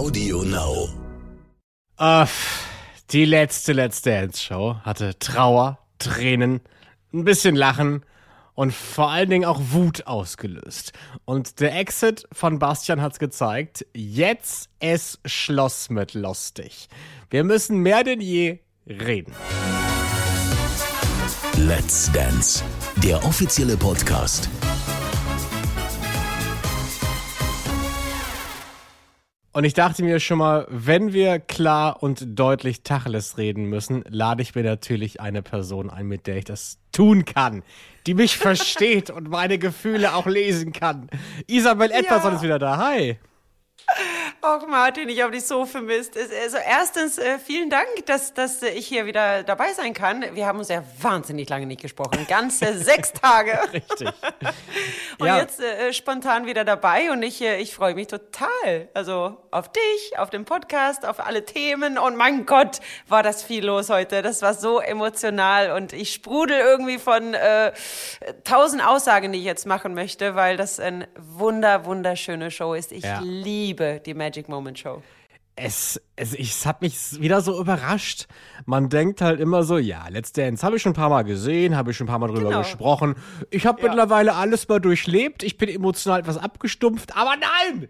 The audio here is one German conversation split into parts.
Audio Now. Äh, die letzte Let's Dance Show hatte Trauer, Tränen, ein bisschen Lachen und vor allen Dingen auch Wut ausgelöst. Und der Exit von Bastian hat's gezeigt. Jetzt ist Schloss mit lustig. Wir müssen mehr denn je reden. Let's Dance, der offizielle Podcast. Und ich dachte mir schon mal, wenn wir klar und deutlich Tacheles reden müssen, lade ich mir natürlich eine Person ein, mit der ich das tun kann, die mich versteht und meine Gefühle auch lesen kann. Isabel Edwardson Ja. ist wieder da. Hi. Och, Martin, ich habe dich so vermisst. Also erstens, äh, vielen Dank, dass, dass äh, ich hier wieder dabei sein kann. Wir haben uns ja wahnsinnig lange nicht gesprochen. Ganze sechs Tage. Richtig. Und Ja. jetzt äh, spontan wieder dabei und ich, äh, ich freue mich total. Also auf dich, auf den Podcast, auf alle Themen. Und mein Gott, war das viel los heute. Das war so emotional und ich sprudel irgendwie von äh, tausend Aussagen, die ich jetzt machen möchte, weil das eine wunder, wunderschöne Show ist. Ich Ja. liebe die Magic Moment Show. Es, es, ich, es hat mich wieder so überrascht. Man denkt halt immer so, ja, Let's Dance habe ich schon ein paar Mal gesehen, habe ich schon ein paar Mal drüber Genau. gesprochen. Ich habe Ja. mittlerweile alles mal durchlebt. Ich bin emotional etwas abgestumpft, aber nein!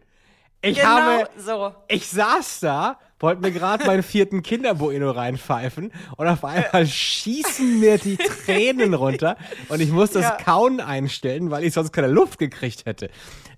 Ich Genau habe, so. ich saß da, wollte mir gerade meinen vierten Kinderbueno reinpfeifen und auf einmal schießen mir die Tränen runter und ich muss das Ja. Kauen einstellen, weil ich sonst keine Luft gekriegt hätte.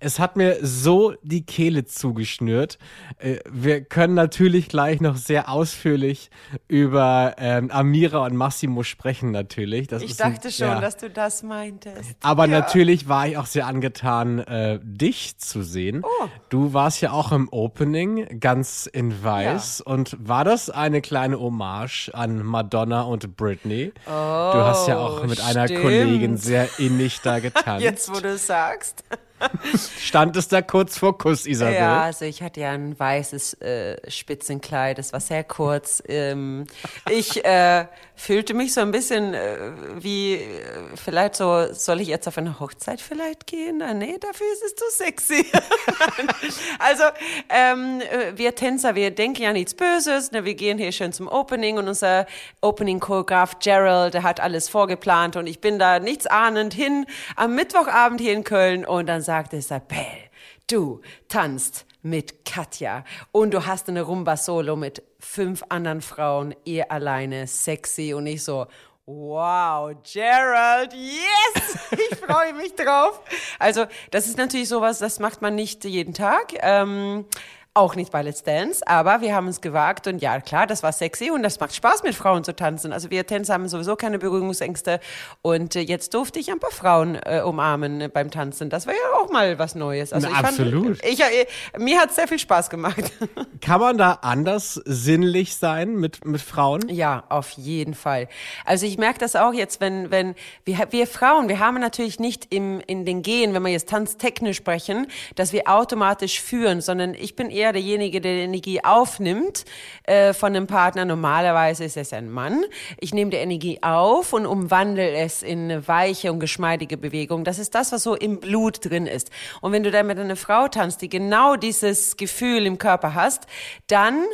Es hat mir so die Kehle zugeschnürt. Äh, Wir können natürlich gleich noch sehr ausführlich über ähm, Amira und Massimo sprechen natürlich. Das Ich ist ein- dachte schon, ja. dass du das meintest. Aber Ja. natürlich war ich auch sehr angetan, äh, dich zu sehen. Oh. Du warst ja auch im Opening ganz in weiß. Und war das eine kleine Hommage an Madonna und Britney? du hast ja auch mit einer Oh, stimmt. Kollegin sehr innig da getanzt. Jetzt, wo du es sagst. Stand es da kurz vor Kuss, Isabel? Ja, also ich hatte ja ein weißes äh, Spitzenkleid, das war sehr kurz. Ähm, ich äh, fühlte mich so ein bisschen äh, wie, äh, vielleicht so, soll ich jetzt auf eine Hochzeit vielleicht gehen? Ah, nee, dafür ist es zu sexy. also ähm, äh, wir Tänzer, wir denken ja nichts Böses, ne? wir gehen hier schön zum Opening und unser Opening-Choreograf Gerald, der hat alles vorgeplant und ich bin da nichts ahnend hin am Mittwochabend hier in Köln und dann sagte Isabel, du tanzt mit Katja und du hast eine Rumba-Solo mit fünf anderen Frauen, ihr alleine, sexy und ich so, wow, Gerald, yes, ich freue mich drauf. Also das ist natürlich sowas, das macht man nicht jeden Tag. Ähm, auch nicht bei Let's Dance, aber wir haben es gewagt und ja, klar, das war sexy und das macht Spaß, mit Frauen zu tanzen. Also wir Tänzer haben sowieso keine Berührungsängste und äh, jetzt durfte ich ein paar Frauen äh, umarmen äh, beim Tanzen. Das war ja auch mal was Neues. Also Na, ich absolut. Fand, ich, äh, mir hat es sehr viel Spaß gemacht. Kann man da anders sinnlich sein mit, mit Frauen? Ja, auf jeden Fall. Also ich merke das auch jetzt, wenn, wenn wir, wir Frauen, wir haben natürlich nicht im, in den Gehen, wenn wir jetzt tanztechnisch sprechen, dass wir automatisch führen, sondern ich bin eher derjenige, der die Energie aufnimmt äh, von einem Partner. Normalerweise ist es ein Mann. Ich nehme die Energie auf und umwandle es in eine weiche und geschmeidige Bewegung. Das ist das, was so im Blut drin ist. Und wenn du dann mit einer Frau tanzt, die genau dieses Gefühl im Körper hast, dann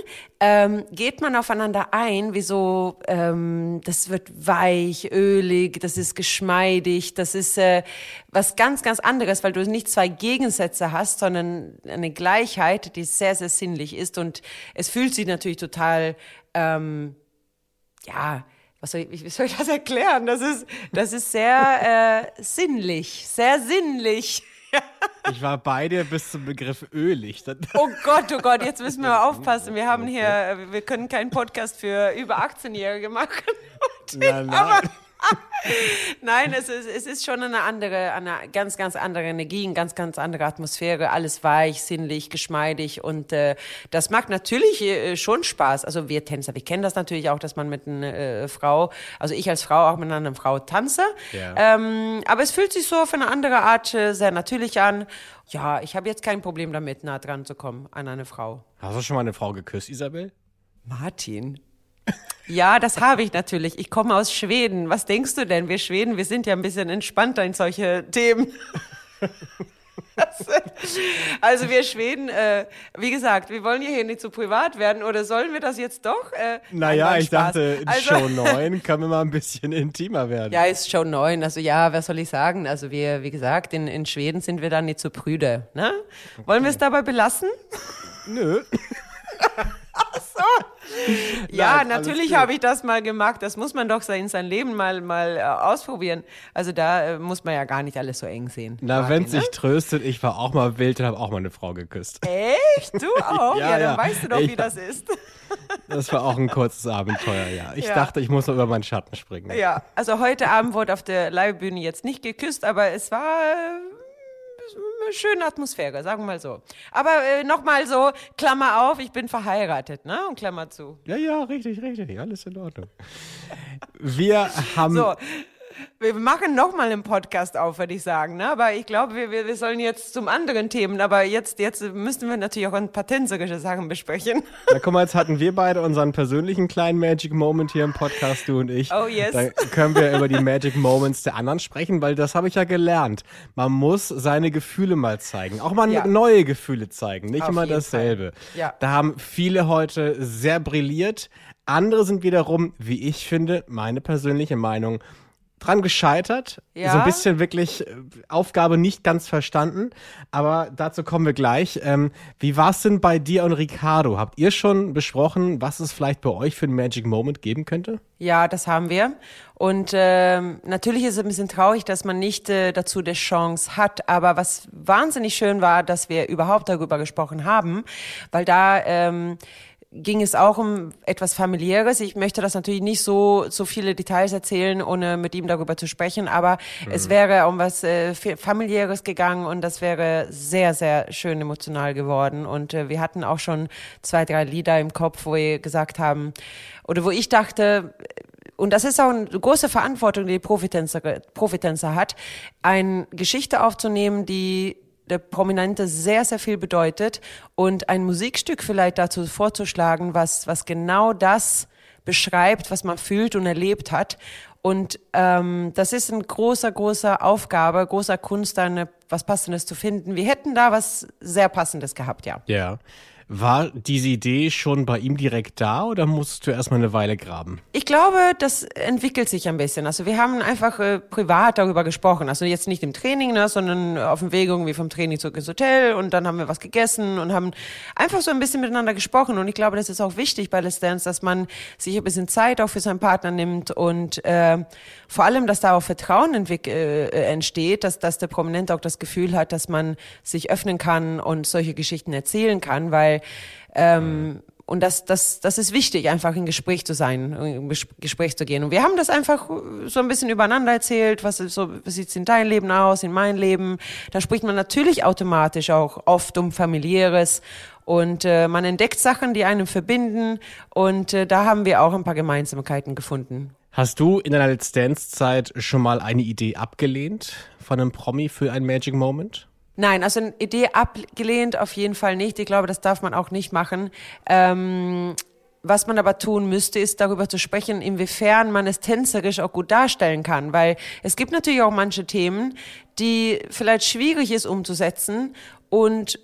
ähm, geht man aufeinander ein, wie so, ähm, das wird weich, ölig, das ist geschmeidig, das ist äh, was ganz, ganz anderes, weil du nicht zwei Gegensätze hast, sondern eine Gleichheit, die sehr, sehr sinnlich ist und es fühlt sich natürlich total, ähm, ja, was soll ich, wie soll ich das erklären? Das ist, das ist sehr äh, sinnlich, sehr sinnlich. Ich war bei dir bis zum Begriff ölig. Oh Gott, oh Gott, jetzt müssen wir mal aufpassen. Wir haben hier, wir können keinen Podcast für über 18-Jährige machen. Nein, nein. Aber nein, es ist, es ist schon eine andere, eine ganz, ganz andere Energie, eine ganz, ganz andere Atmosphäre. Alles weich, sinnlich, geschmeidig und äh, das macht natürlich äh, schon Spaß. Also wir Tänzer, wir kennen das natürlich auch, dass man mit einer äh, Frau, also ich als Frau auch mit einer Frau tanze. Ja. Ähm, aber es fühlt sich so auf eine andere Art äh, sehr natürlich an. Ja, ich habe jetzt kein Problem damit, nah dran zu kommen an eine Frau. Hast du schon mal eine Frau geküsst, Isabel? Martin. Ja, das habe ich natürlich. Ich komme aus Schweden. Was denkst du denn? Wir Schweden, wir sind ja ein bisschen entspannter in solche Themen. also wir Schweden, äh, wie gesagt, wir wollen ja hier nicht zu privat werden oder sollen wir das jetzt doch? Äh, naja, ich Spaß. dachte, in Also- Show 9 können wir mal ein bisschen intimer werden. Ja, ist schon neun. Also ja, was soll ich sagen? Also wir, wie gesagt, in, in Schweden sind wir dann nicht so prüde. Ne? Wollen wir es dabei belassen? Nö. Ja, Nein, natürlich habe ich das mal gemacht. Das muss man doch in sein Leben mal, mal äh, ausprobieren. Also da äh, muss man ja gar nicht alles so eng sehen. Na, Martin, wenn ne? sich tröstet, ich war auch mal wild und habe auch mal eine Frau geküsst. Echt? Du auch? Ja, ja, dann ja. weißt du doch, Ich- wie das ist. Das war auch ein kurzes Abenteuer, ja. Ich Ja. dachte, ich muss noch über meinen Schatten springen. Ja, also heute Abend wurde auf der Live-Bühne jetzt nicht geküsst, aber es war äh, schöne Atmosphäre, sagen wir mal so. Aber äh, nochmal so, Klammer auf, ich bin verheiratet, ne? Und Klammer zu. Ja, ja, richtig, richtig. Alles in Ordnung. Wir haben. So, wir machen nochmal einen Podcast auf, würde ich sagen. Ne? Aber ich glaube, wir, wir, wir sollen jetzt zum anderen Themen. Aber jetzt, jetzt müssen wir natürlich auch ein paar tänzerische Sachen besprechen. Na, guck mal, jetzt hatten wir beide unseren persönlichen kleinen Magic Moment hier im Podcast, du und ich. Oh, yes. Dann können wir über die Magic Moments der anderen sprechen, weil das habe ich ja gelernt. Man muss seine Gefühle mal zeigen. Auch mal Ja. neue Gefühle zeigen, nicht Auf immer dasselbe. Fall. Ja. Da haben viele heute sehr brilliert. Andere sind wiederum, wie ich finde, meine persönliche Meinung, dran gescheitert. Ja. So ein bisschen wirklich äh, Aufgabe nicht ganz verstanden. Aber dazu kommen wir gleich. Ähm, wie war es denn bei dir und Ricardo? Habt ihr schon besprochen, was es vielleicht bei euch für einen Magic Moment geben könnte? Ja, das haben wir. Und ähm, natürlich ist es ein bisschen traurig, dass man nicht äh, dazu die Chance hat. Aber was wahnsinnig schön war, dass wir überhaupt darüber gesprochen haben, weil da ähm, ging es auch um etwas familiäres. Ich möchte das natürlich nicht so so viele Details erzählen, ohne mit ihm darüber zu sprechen. Aber es wäre um was äh, fa- familiäres gegangen und das wäre sehr sehr schön emotional geworden. Und äh, wir hatten auch schon zwei drei Lieder im Kopf, wo wir gesagt haben oder wo ich dachte und das ist auch eine große Verantwortung, die die Profitänzer, Profitänzer hat, eine Geschichte aufzunehmen, die der Prominente sehr, sehr viel bedeutet und ein Musikstück vielleicht dazu vorzuschlagen, was, was genau das beschreibt, was man fühlt und erlebt hat. Und ähm, das ist ein großer, großer Aufgabe, großer Kunst, da eine, was Passendes zu finden. Wir hätten da was sehr Passendes gehabt, ja. Ja. War diese Idee schon bei ihm direkt da oder musstest du erstmal eine Weile graben? Ich glaube, das entwickelt sich ein bisschen. Also wir haben einfach äh, privat darüber gesprochen. Also jetzt nicht im Training, ne, sondern auf dem Weg irgendwie vom Training zurück ins Hotel und dann haben wir was gegessen und haben einfach so ein bisschen miteinander gesprochen. Und ich glaube, das ist auch wichtig bei Let's Dance, dass man sich ein bisschen Zeit auch für seinen Partner nimmt und äh, vor allem, dass da auch Vertrauen äh, äh, entsteht, dass, dass der Prominente auch das Gefühl hat, dass man sich öffnen kann und solche Geschichten erzählen kann, weil ähm, und das, das, das ist wichtig, einfach in Gespräch zu sein, in Gespräch zu gehen. Und wir haben das einfach so ein bisschen übereinander erzählt, was, so, wie sieht's in dein Leben aus, in mein Leben. Da spricht man natürlich automatisch auch oft um familiäres und äh, man entdeckt Sachen, die einen verbinden und äh, da haben wir auch ein paar Gemeinsamkeiten gefunden. Hast du in deiner Let's Dance-Zeit schon mal eine Idee abgelehnt von einem Promi für einen Magic Moment? Nein, also eine Idee abgelehnt auf jeden Fall nicht. Ich glaube, das darf man auch nicht machen. Ähm, was man aber tun müsste, ist darüber zu sprechen, inwiefern man es tänzerisch auch gut darstellen kann. Weil es gibt natürlich auch manche Themen, die vielleicht schwierig ist umzusetzen und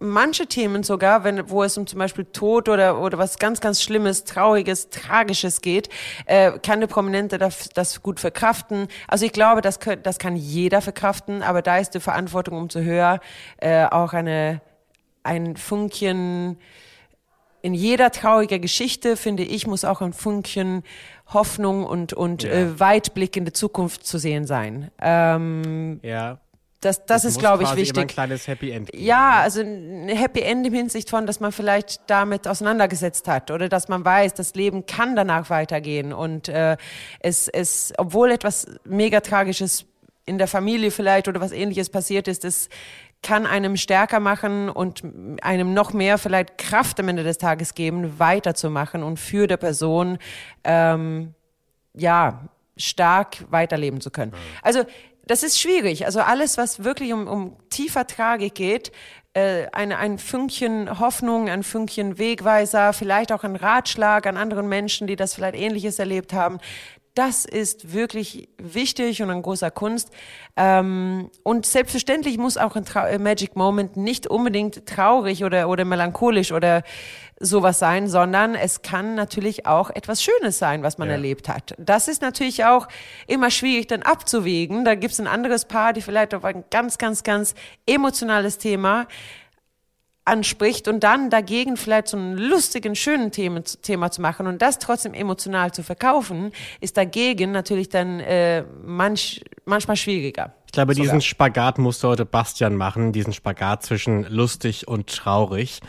manche Themen sogar, wenn, wo es um zum Beispiel Tod oder, oder was ganz, ganz Schlimmes, Trauriges, Tragisches geht, äh, kann der Prominente das, das gut verkraften. Also ich glaube, das, das kann jeder verkraften, aber da ist die Verantwortung umso höher, äh, auch eine, ein Funkchen, in jeder traurigen Geschichte, finde ich, muss auch ein Funkchen Hoffnung und, und Ja. äh, Weitblick in die Zukunft zu sehen sein. Ähm, Ja. Das das Es ist, glaube ich, quasi Immer ein wichtig. kleines Happy End. geben. Ja, also ein Happy End im Hinsicht von, dass man vielleicht damit auseinandergesetzt hat oder dass man weiß, das Leben kann danach weitergehen und äh, es, es, obwohl etwas mega tragisches in der Familie vielleicht oder was ähnliches passiert ist, es kann einem stärker machen und einem noch mehr vielleicht Kraft am Ende des Tages geben, weiterzumachen und für der Person ähm, ja, stark weiterleben zu können. Also das ist schwierig. Also alles, was wirklich um, um tiefer Tragik geht, äh, ein, ein Fünkchen Hoffnung, ein Fünkchen Wegweiser, vielleicht auch ein Ratschlag an anderen Menschen, die das vielleicht Ähnliches erlebt haben, das ist wirklich wichtig und ein großer Kunst. Ähm, und selbstverständlich muss auch ein Trau äh, Magic Moment nicht unbedingt traurig oder, oder melancholisch oder sowas sein, sondern es kann natürlich auch etwas Schönes sein, was man Ja. erlebt hat. Das ist natürlich auch immer schwierig dann abzuwägen. Da gibt es ein anderes Paar, die vielleicht auf ein ganz, ganz, ganz emotionales Thema anspricht und dann dagegen vielleicht so einen lustigen, schönen Thema, Thema zu machen und das trotzdem emotional zu verkaufen, ist dagegen natürlich dann äh, manch, manchmal schwieriger. Ich glaube, Sogar. diesen Spagat musste heute Bastian machen, diesen Spagat zwischen lustig und traurig.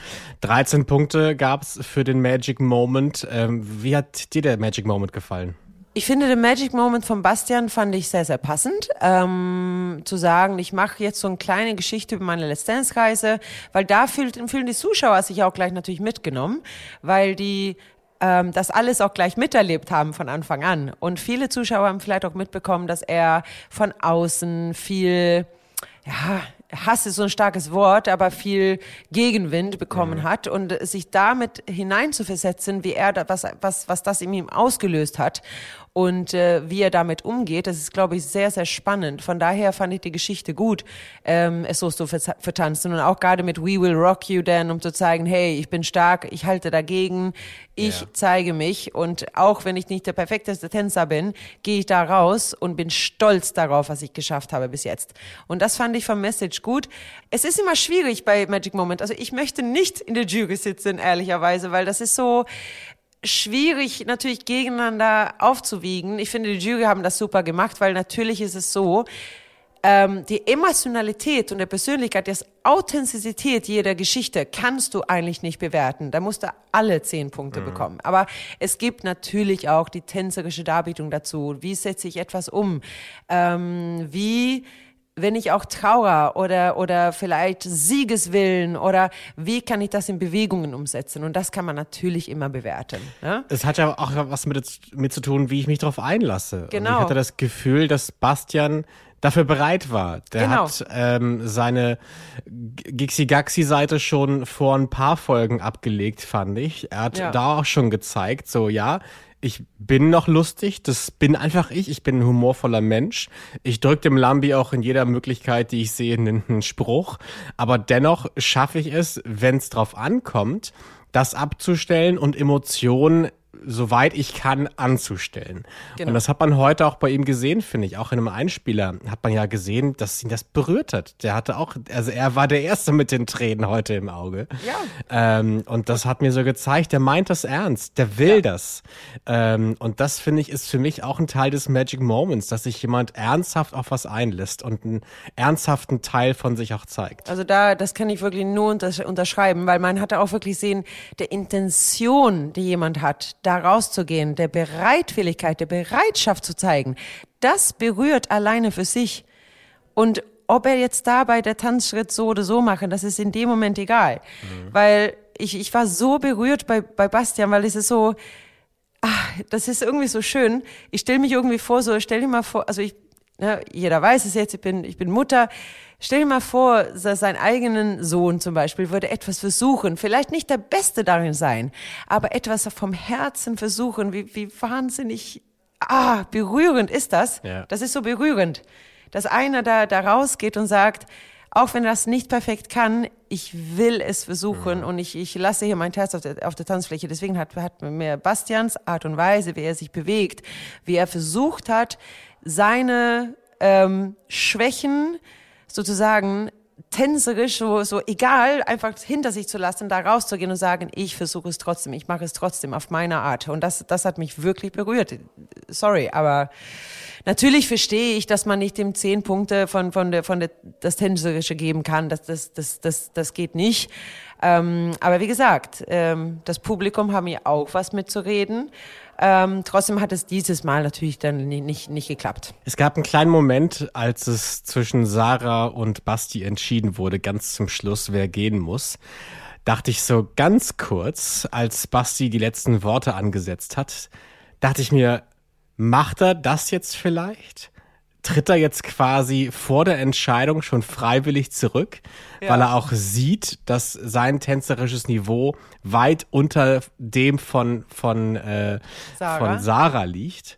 13 Punkte gab's für den Magic Moment. Ähm, wie hat dir der Magic Moment gefallen? Ich finde den Magic Moment von Bastian fand ich sehr, sehr passend. Ähm, zu sagen, ich mache jetzt so eine kleine Geschichte über meine Let's Dance-Reise, weil da fühlt, fühlen die Zuschauer sich auch gleich natürlich mitgenommen, weil die ähm, das alles auch gleich miterlebt haben von Anfang an. Und viele Zuschauer haben vielleicht auch mitbekommen, dass er von außen viel, ja, Hass ist so ein starkes Wort, aber viel Gegenwind bekommen hat und sich damit hineinzuversetzen, wie er da, was, was, was das in ihm ausgelöst hat und äh, wie er damit umgeht, das ist, glaube ich, sehr, sehr spannend. Von daher fand ich die Geschichte gut, ähm, es so zu vertanzen und auch gerade mit We Will Rock You Then, um zu zeigen, hey, ich bin stark, ich halte dagegen, ich Ja. zeige mich und auch wenn ich nicht der perfekteste Tänzer bin, gehe ich da raus und bin stolz darauf, was ich geschafft habe bis jetzt. Und das fand ich vom Message gut. Es ist immer schwierig bei Magic Moment. Also ich möchte nicht in der Jury sitzen, ehrlicherweise, weil das ist so, schwierig natürlich gegeneinander aufzuwiegen. Ich finde, die Jury haben das super gemacht, weil natürlich ist es so, ähm, die Emotionalität und der Persönlichkeit, die Authentizität jeder Geschichte kannst du eigentlich nicht bewerten. Da musst du alle zehn Punkte bekommen. Aber es gibt natürlich auch die tänzerische Darbietung dazu. Wie setze ich etwas um? Ähm, wie wenn ich auch Trauer oder, oder vielleicht Siegeswillen oder wie kann ich das in Bewegungen umsetzen? Und das kann man natürlich immer bewerten. Ne? Es hat ja auch was mit, mit zu tun, wie ich mich darauf einlasse. Und Genau. ich hatte das Gefühl, dass Bastian dafür bereit war. Der Genau. hat ähm, seine Gixi-Gaxi-Seite schon vor ein paar Folgen abgelegt, fand ich. Er hat Ja. da auch schon gezeigt, so ja, ich bin noch lustig, das bin einfach ich, ich bin ein humorvoller Mensch. Ich drück dem Lambi auch in jeder Möglichkeit, die ich sehe, einen Spruch. Aber dennoch schaffe ich es, wenn es drauf ankommt, das abzustellen und Emotionen soweit ich kann, anzustellen. Genau. Und das hat man heute auch bei ihm gesehen, finde ich. Auch in einem Einspieler hat man ja gesehen, dass ihn das berührt hat. Der hatte auch, also er war der Erste mit den Tränen heute im Auge. Ja. Ähm, und das hat mir so gezeigt, der meint das ernst, der will das. Ähm, und das finde ich ist für mich auch ein Teil des Magic Moments, dass sich jemand ernsthaft auf was einlässt und einen ernsthaften Teil von sich auch zeigt. Also da, das kann ich wirklich nur untersch unterschreiben, weil man hatte auch wirklich sehen, der Intention, die jemand hat, da rauszugehen, der Bereitwilligkeit, der Bereitschaft zu zeigen, das berührt alleine für sich. Und ob er jetzt dabei der Tanzschritt so oder so machen, das ist in dem Moment egal. Weil ich, ich war so berührt bei, bei Bastian, weil es ist so, ah, das ist irgendwie so schön. Ich stelle mich irgendwie vor, so, stell dir mal vor, also ich, ne, jeder weiß es jetzt, ich bin, ich bin Mutter. Stell dir mal vor, dass sein eigenen Sohn zum Beispiel würde etwas versuchen, vielleicht nicht der Beste darin sein, aber etwas vom Herzen versuchen, wie, wie wahnsinnig, ah, berührend ist das. Ja. Das ist so berührend, dass einer da, da rausgeht und sagt, auch wenn er das nicht perfekt kann, ich will es versuchen und ich, ich lasse hier mein Herz auf der, auf der Tanzfläche. Deswegen hat, hat mir Bastians Art und Weise, wie er sich bewegt, wie er versucht hat, seine ähm, Schwächen sozusagen tänzerisch, so, so egal, einfach hinter sich zu lassen, da rauszugehen und sagen, ich versuche es trotzdem, ich mache es trotzdem auf meine Art. Und das, das hat mich wirklich berührt. Sorry, aber natürlich verstehe ich, dass man nicht dem zehn Punkte von, von der, von der, das Tänzerische geben kann. Das, das, das, das, das geht nicht. Ähm, aber wie gesagt, ähm, das Publikum haben ja auch was mitzureden. Ähm, trotzdem hat es dieses Mal natürlich dann nicht, nicht, nicht geklappt. Es gab einen kleinen Moment, als es zwischen Sarah und Basti entschieden wurde, ganz zum Schluss, wer gehen muss. Dachte ich so ganz kurz, als Basti die letzten Worte angesetzt hat, dachte ich mir, macht er das jetzt vielleicht? Tritt er jetzt quasi vor der Entscheidung schon freiwillig zurück, weil er auch sieht, dass sein tänzerisches Niveau weit unter dem von, von, äh, Sarah. von Sarah liegt?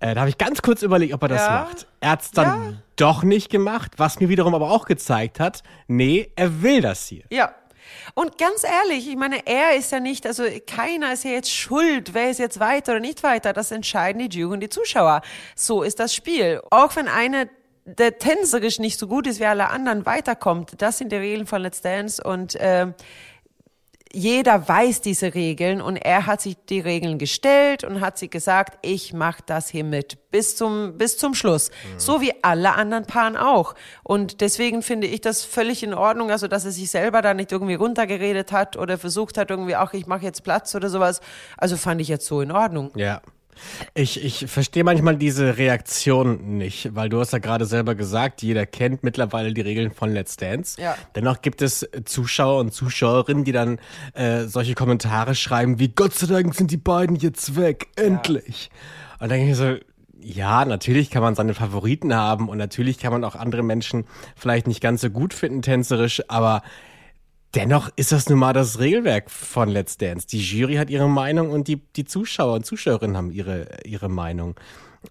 Äh, da habe ich ganz kurz überlegt, ob er das Ja. macht. Er hat es dann Ja. doch nicht gemacht, was mir wiederum aber auch gezeigt hat, nee, er will das hier. Ja. Und ganz ehrlich, ich meine, er ist ja nicht, also keiner ist ja jetzt schuld, wer ist jetzt weiter oder nicht weiter. Das entscheiden die Jury und die Zuschauer. So ist das Spiel. Auch wenn einer der tänzerisch nicht so gut ist wie alle anderen weiterkommt, das sind die Regeln von Let's Dance und ähm, jeder weiß diese Regeln und er hat sich die Regeln gestellt und hat sich gesagt, ich mache das hier mit bis zum bis zum Schluss, so wie alle anderen Paaren auch. Und deswegen finde ich das völlig in Ordnung, also dass er sich selber da nicht irgendwie runtergeredet hat oder versucht hat irgendwie, ach ich mache jetzt Platz oder sowas. Also fand ich jetzt so in Ordnung. Ja. Ich, ich verstehe manchmal diese Reaktion nicht, weil du hast ja gerade selber gesagt, jeder kennt mittlerweile die Regeln von Let's Dance. Ja. Dennoch gibt es Zuschauer und Zuschauerinnen, die dann äh, solche Kommentare schreiben wie Gott sei Dank sind die beiden jetzt weg, endlich. Und dann denke ich so, ja, natürlich kann man seine Favoriten haben und natürlich kann man auch andere Menschen vielleicht nicht ganz so gut finden tänzerisch, aber Dennoch ist das nun mal das Regelwerk von Let's Dance. Die Jury hat ihre Meinung und die, die Zuschauer und Zuschauerinnen haben ihre, ihre Meinung.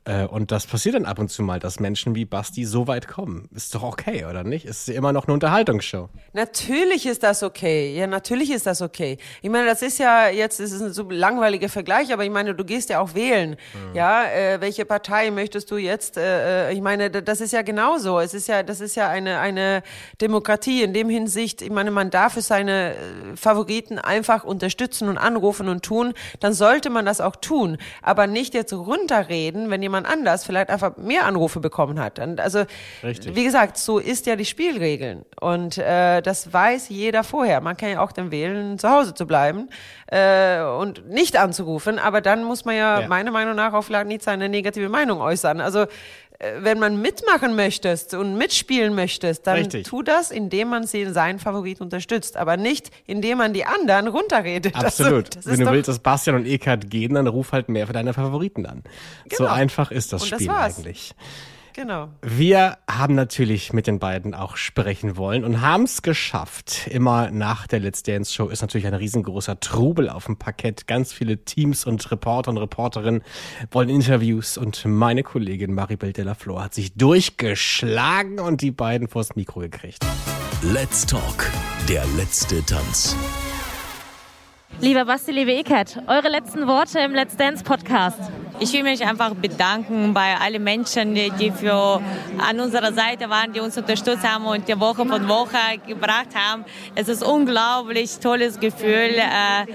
Äh, Und das passiert dann ab und zu mal, dass Menschen wie Basti so weit kommen. Ist doch okay, oder nicht? Ist immer noch eine Unterhaltungsshow. Natürlich ist das okay. Ja, natürlich ist das okay. Ich meine, das ist ja jetzt, das ist ein so langweiliger Vergleich, aber ich meine, du gehst ja auch wählen. Ja, äh, welche Partei möchtest du jetzt? Äh, äh, ich meine, das ist ja genauso. Es ist ja, das ist ja eine eine Demokratie in dem Hinsicht. Ich meine, man darf für seine äh, Favoriten einfach unterstützen und anrufen und tun. Dann sollte man das auch tun, aber nicht jetzt runterreden, wenn jemand anders vielleicht einfach mehr Anrufe bekommen hat. Und also, Richtig. wie gesagt, so ist ja die Spielregeln. Und äh, das weiß jeder vorher. Man kann ja auch dann wählen, zu Hause zu bleiben äh, und nicht anzurufen. Aber dann muss man ja, Ja. meiner Meinung nach auch vielleicht nicht seine negative Meinung äußern. Also wenn man mitmachen möchtest und mitspielen möchtest, dann Richtig. tu das, indem man sie seinen Favorit unterstützt, aber nicht, indem man die anderen runterredet. Absolut. Also, das Wenn du willst, dass Bastian und Eckart gehen, dann ruf halt mehr für deine Favoriten an. So Genau. einfach ist das Und das Spiel war's. eigentlich. Genau. Wir haben natürlich mit den beiden auch sprechen wollen und haben es geschafft. Immer nach der Let's Dance Show ist natürlich ein riesengroßer Trubel auf dem Parkett. Ganz viele Teams und Reporter und Reporterinnen wollen Interviews und meine Kollegin Maribel Delaflor hat sich durchgeschlagen und die beiden vors Mikro gekriegt. Let's Talk, der letzte Tanz. Lieber Basti, liebe Eckert, eure letzten Worte im Let's Dance Podcast. Ich will mich einfach bedanken bei allen Menschen, die für an unserer Seite waren, die uns unterstützt haben und die Woche von Woche gebracht haben. Es ist unglaublich tolles Gefühl, äh,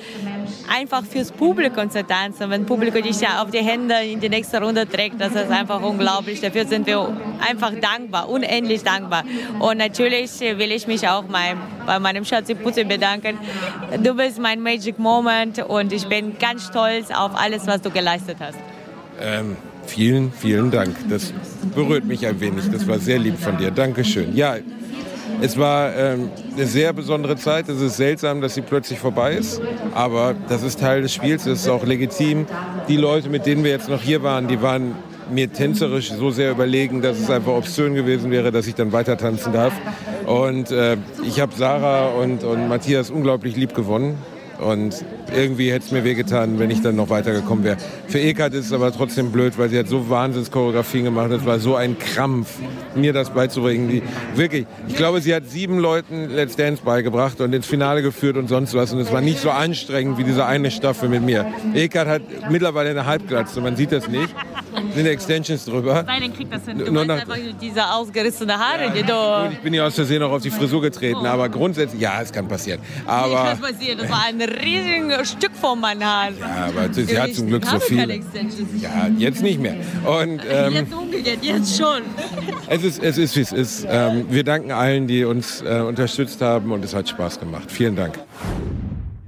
einfach fürs Publikum zu tanzen. Wenn Publikum dich ja auf die Hände in die nächste Runde trägt, das ist einfach unglaublich. Dafür sind wir einfach dankbar, unendlich dankbar. Und natürlich will ich mich auch mein, bei meinem Schatzi Putzi bedanken. Du bist mein Magic Moment und ich bin ganz stolz auf alles, was du geleistet hast. Ähm, vielen, vielen Dank. Das berührt mich ein wenig. Das war sehr lieb von dir. Dankeschön. Ja, es war ähm, eine sehr besondere Zeit. Es ist seltsam, dass sie plötzlich vorbei ist. Aber das ist Teil des Spiels. Das ist auch legitim. Die Leute, mit denen wir jetzt noch hier waren, die waren mir tänzerisch so sehr überlegen, dass es einfach obszön gewesen wäre, dass ich dann weiter tanzen darf. Und äh, ich habe Sarah und, und Matthias unglaublich lieb gewonnen. Und irgendwie hätte es mir wehgetan, wenn ich dann noch weitergekommen wäre. Für Eckart ist es aber trotzdem blöd, weil sie hat so Wahnsinns-Choreografien gemacht. Es war so ein Krampf, mir das beizubringen. Die, wirklich, ich glaube, sie hat sieben Leuten Let's Dance beigebracht und ins Finale geführt und sonst was. Und es war nicht so anstrengend wie diese eine Staffel mit mir. Eckart hat mittlerweile eine Halbglatze, man sieht das nicht. Sind Extensions drüber. Nein, kriegt das hin. Nur Du meinst nach- einfach diese ausgerissene Haare, die du... Ich bin ja aus Versehen auch auf die Frisur getreten, aber grundsätzlich, ja, es kann passieren. Aber, das passiert. Das war ein riesiges Stück von meinen Haaren. ja, aber sie hat zum Glück so viel. Ja, jetzt nicht mehr. Und ähm, Jetzt umgekehrt, jetzt schon. es ist, es ist, wie es ist. Ähm, wir danken allen, die uns äh, unterstützt haben und es hat Spaß gemacht. Vielen Dank.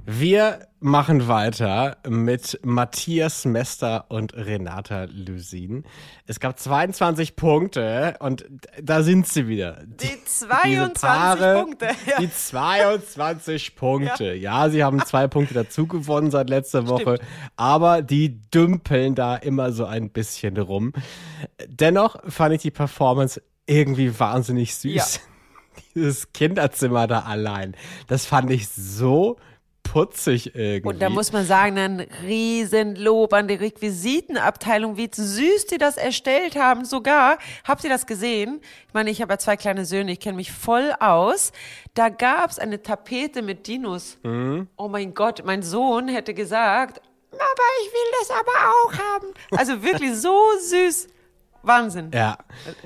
Wir machen weiter mit Matthias Mester und Renata Lusin. Es gab 22 Punkte und da sind sie wieder. Die diese 22 Paare, Punkte. Ja. Die 22 Punkte. Ja. sie haben zwei Punkte dazu gewonnen seit letzter Woche, aber die dümpeln da immer so ein bisschen rum. Dennoch fand ich die Performance irgendwie wahnsinnig süß. Ja. Dieses Kinderzimmer da allein. Das fand ich so putzig irgendwie. Und da muss man sagen, ein Riesenlob an die Requisitenabteilung, wie süß die das erstellt haben. Sogar, habt ihr das gesehen? Ich meine, ich habe ja zwei kleine Söhne, ich kenne mich voll aus. Da gab's eine Tapete mit Dinos. Mhm. Oh mein Gott, mein Sohn hätte gesagt, aber ich will das aber auch haben. Also wirklich so süß. Wahnsinn. ja.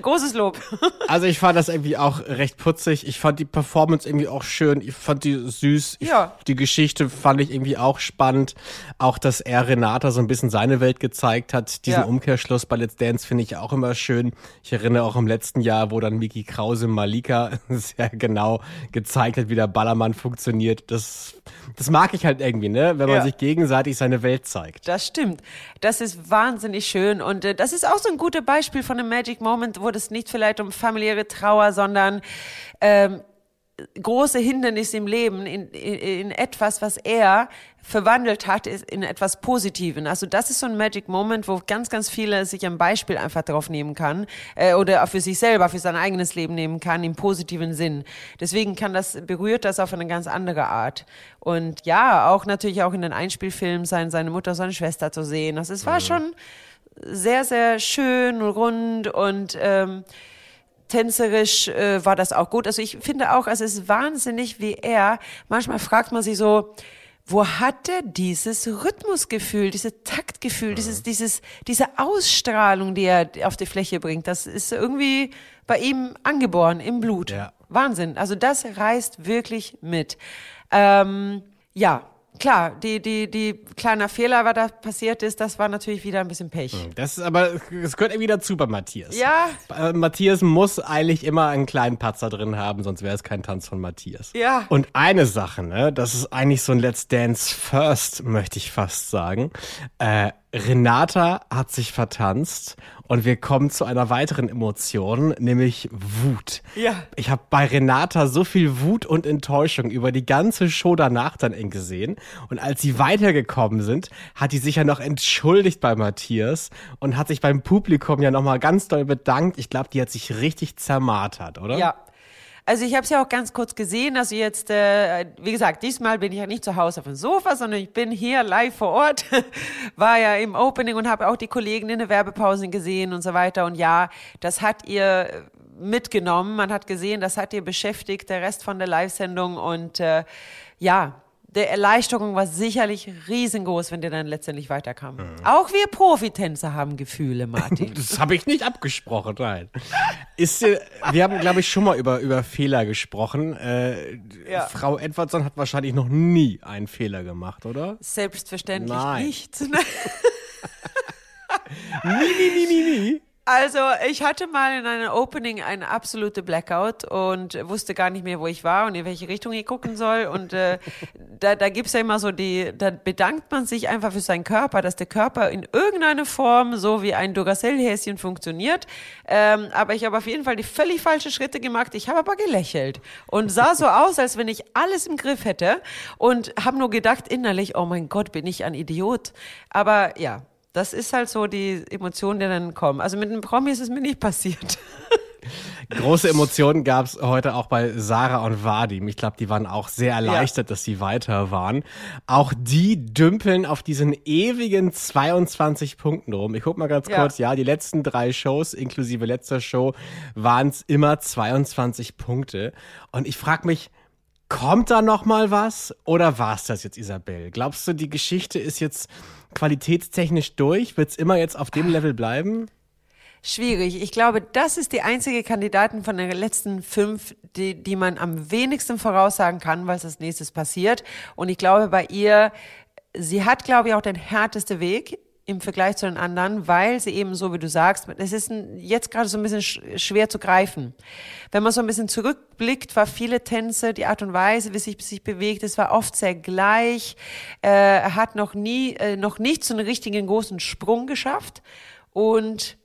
Großes Lob. Also ich fand das irgendwie auch recht putzig. Ich fand die Performance irgendwie auch schön. Ich fand die süß. Ich, Ja. Die Geschichte fand ich irgendwie auch spannend. Auch, dass er Renata so ein bisschen seine Welt gezeigt hat. Diesen Ja. Umkehrschluss bei Let's Dance finde ich auch immer schön. Ich erinnere auch im letzten Jahr, wo dann Miki Krause Malika sehr genau gezeigt hat, wie der Ballermann funktioniert. Das, das mag ich halt irgendwie, ne? Wenn man Ja. sich gegenseitig seine Welt zeigt. Das stimmt. Das ist wahnsinnig schön. Und äh, das ist auch so ein gutes Beispiel von einem Magic Moment, wo das nicht vielleicht um familiäre Trauer, sondern ähm, große Hindernisse im Leben in, in, in etwas, was er verwandelt hat, ist in etwas Positiven. Also das ist so ein Magic Moment, wo ganz, ganz viele sich ein Beispiel einfach drauf nehmen kann äh, oder auch für sich selber, für sein eigenes Leben nehmen kann, im positiven Sinn. Deswegen kann das, berührt das auf eine ganz andere Art. Und ja, auch natürlich auch in den Einspielfilmen sein, seine Mutter, seine Schwester zu sehen. Also es war schon sehr, sehr schön und rund und ähm, tänzerisch äh, war das auch gut. Also ich finde auch, also es ist wahnsinnig, wie er, manchmal fragt man sich so, wo hat er dieses Rhythmusgefühl, dieses Taktgefühl, dieses, dieses, diese Ausstrahlung, die er auf die Fläche bringt, das ist irgendwie bei ihm angeboren im Blut. Ja. Wahnsinn. Also das reißt wirklich mit. Ähm, ja, klar, die, die, die kleiner Fehler, was da passiert ist, das war natürlich wieder ein bisschen Pech. Das ist aber, das gehört irgendwie dazu bei Matthias. Ja. Äh, Matthias muss eigentlich immer einen kleinen Patzer drin haben, sonst wäre es kein Tanz von Matthias. Ja. Und eine Sache, ne, das ist eigentlich so ein Let's Dance First, möchte ich fast sagen. Äh, Renata hat sich vertanzt und wir kommen zu einer weiteren Emotion, nämlich Wut. Ja. Ich habe bei Renata so viel Wut und Enttäuschung über die ganze Show danach dann gesehen. Und als sie weitergekommen sind, hat die sich ja noch entschuldigt bei Matthias und hat sich beim Publikum ja nochmal ganz doll bedankt. Ich glaube, die hat sich richtig zermartert, oder? Ja. Also ich habe es ja auch ganz kurz gesehen. Also jetzt, äh, wie gesagt, diesmal bin ich ja nicht zu Hause auf dem Sofa, sondern ich bin hier live vor Ort. War ja im Opening und habe auch die Kollegen in der Werbepause gesehen und so weiter. Und ja, das hat ihr mitgenommen. Man hat gesehen, das hat ihr beschäftigt, der Rest von der Live-Sendung. Und äh, ja, der Erleichterung war sicherlich riesengroß, wenn der dann letztendlich weiterkam. Auch wir Profitänzer haben Gefühle, Martin. Das habe ich nicht abgesprochen, nein. Ist, wir haben, glaube ich, schon mal über, über Fehler gesprochen. Äh, Ja. Frau Edwardson hat wahrscheinlich noch nie einen Fehler gemacht, oder? Selbstverständlich Nein. nicht. Nie, nie, nie, nie. Also, ich hatte mal in einem Opening einen absolute Blackout und wusste gar nicht mehr, wo ich war und in welche Richtung ich gucken soll. Und äh, da, da gibt's ja immer so die, da bedankt man sich einfach für seinen Körper, dass der Körper in irgendeiner Form so wie ein Duracell-Häschen funktioniert. Ähm, aber ich habe auf jeden Fall die völlig falsche Schritte gemacht. Ich habe aber gelächelt und sah so aus, als wenn ich alles im Griff hätte und habe nur gedacht innerlich, oh mein Gott, bin ich ein Idiot. Aber ja, das ist halt so die Emotionen, die dann kommen. Also mit einem Promi ist es mir nicht passiert. Große Emotionen gab es heute auch bei Sarah und Vadim. Ich glaube, die waren auch sehr erleichtert, dass sie weiter waren. Auch die dümpeln auf diesen ewigen 22 Punkten rum. Ich guck mal ganz Ja. kurz, ja, die letzten drei Shows, inklusive letzter Show, waren es immer 22 Punkte. Und ich frage mich, kommt da noch mal was oder war's das jetzt, Isabel? Glaubst du, die Geschichte ist jetzt qualitätstechnisch durch? Wird's immer jetzt auf dem Level bleiben? Schwierig. Ich glaube, das ist die einzige Kandidatin von den letzten fünf, die, die man am wenigsten voraussagen kann, was als nächstes passiert. Und ich glaube, bei ihr, sie hat, glaube ich, auch den härtesten Weg im Vergleich zu den anderen, weil sie eben so, wie du sagst, es ist jetzt gerade so ein bisschen sch schwer zu greifen. Wenn man so ein bisschen zurückblickt, war viele Tänze, die Art und Weise, wie sich sich bewegt, es war oft sehr gleich. Äh, hat noch nie, äh, noch nicht so einen richtigen großen Sprung geschafft. Und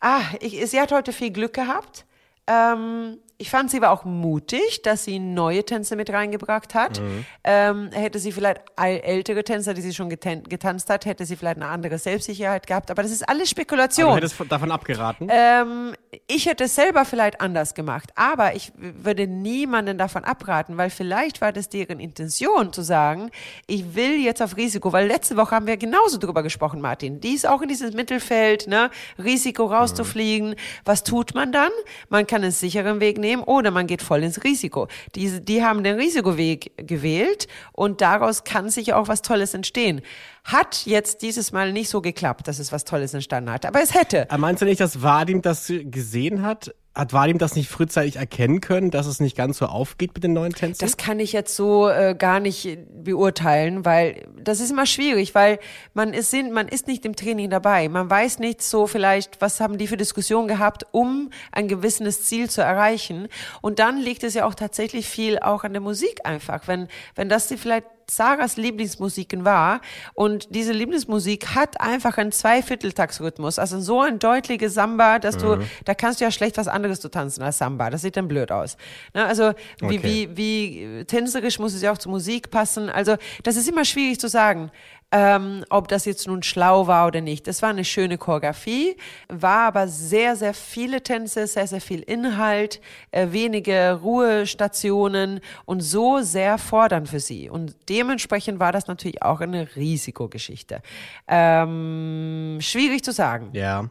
Ah, ich, sie hat heute viel Glück gehabt. Ähm, ich fand sie war auch mutig, dass sie neue Tänze mit reingebracht hat. Ähm, hätte sie vielleicht ältere Tänzer, die sie schon getan getanzt hat, hätte sie vielleicht eine andere Selbstsicherheit gehabt. Aber das ist alles Du Spekulation. hättest von- davon abgeraten. Ähm, ich hätte es selber vielleicht anders gemacht, aber ich würde niemanden davon abraten, weil vielleicht war das deren Intention zu sagen, ich will jetzt auf Risiko, weil letzte Woche haben wir genauso drüber gesprochen, Martin. Die ist auch in dieses Mittelfeld, ne? Risiko rauszufliegen. Was tut man dann? Man kann einen sicheren Weg nehmen oder man geht voll ins Risiko. Diese, die haben den Risikoweg gewählt und daraus kann sicher auch was Tolles entstehen. Hat jetzt dieses Mal nicht so geklappt, dass es was Tolles entstanden hat, aber es hätte. Äh, Meinst du nicht, dass Vadim das gesehen hat? Hat Vadim das nicht frühzeitig erkennen können, dass es nicht ganz so aufgeht mit den neuen Tänzen? Das kann ich jetzt so äh, gar nicht beurteilen, weil das ist immer schwierig, weil man ist, man ist nicht im Training dabei. Man weiß nicht so vielleicht, was haben die für Diskussionen gehabt, um ein gewisses Ziel zu erreichen. Und dann liegt es ja auch tatsächlich viel auch an der Musik einfach. Wenn, wenn das die vielleicht Sarahs Lieblingsmusiken war und diese Lieblingsmusik hat einfach einen Zweivierteltagsrhythmus, also so ein deutliches Samba, dass du, da kannst du ja schlecht was anderes zu tanzen als Samba, das sieht dann blöd aus. Ne, also wie, Okay. wie, wie tänzerisch muss es ja auch zur Musik passen, also das ist immer schwierig zu sagen. Ähm, ob das jetzt nun schlau war oder nicht. Das war eine schöne Choreografie, war aber sehr, sehr viele Tänze, sehr, sehr viel Inhalt, äh, wenige Ruhestationen und so sehr fordernd für sie. Und dementsprechend war das natürlich auch eine Risikogeschichte. Ähm, schwierig zu sagen. Ja.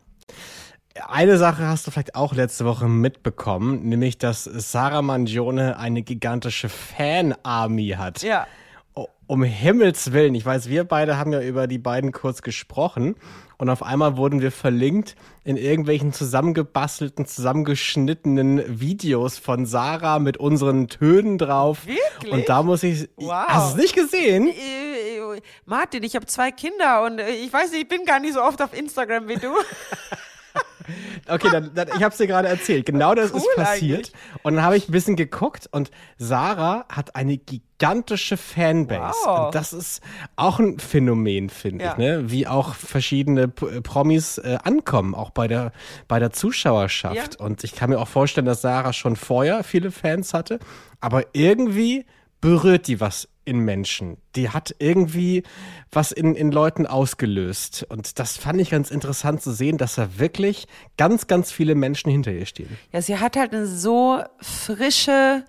Eine Sache hast du vielleicht auch letzte Woche mitbekommen, nämlich dass Sarah Mangione eine gigantische Fan-Army hat. Ja. Um Himmels Willen, ich weiß, wir beide haben ja über die beiden kurz gesprochen und auf einmal wurden wir verlinkt in irgendwelchen zusammengebastelten, zusammengeschnittenen Videos von Sarah mit unseren Tönen drauf. Wirklich? Und da muss ich, Wow. hast du es nicht gesehen? Äh, Martin, ich habe zwei Kinder und äh, ich weiß nicht, ich bin gar nicht so oft auf Instagram wie du. Okay, dann, dann, ich habe es dir gerade erzählt. Genau das ist Cool passiert. eigentlich. Und dann habe ich ein bisschen geguckt und Sarah hat eine gigantische Fanbase. Wow. Und das ist auch ein Phänomen, finde Ja. ich, ne? Wie auch verschiedene P äh, Promis äh, ankommen, auch bei der, bei der Zuschauerschaft. Ja. Und ich kann mir auch vorstellen, dass Sarah schon vorher viele Fans hatte, aber irgendwie berührt die was in Menschen. Die hat irgendwie was in, in Leuten ausgelöst. Und das fand ich ganz interessant zu sehen, dass da wirklich ganz, ganz viele Menschen hinter ihr stehen. Ja, sie hat halt eine so frische,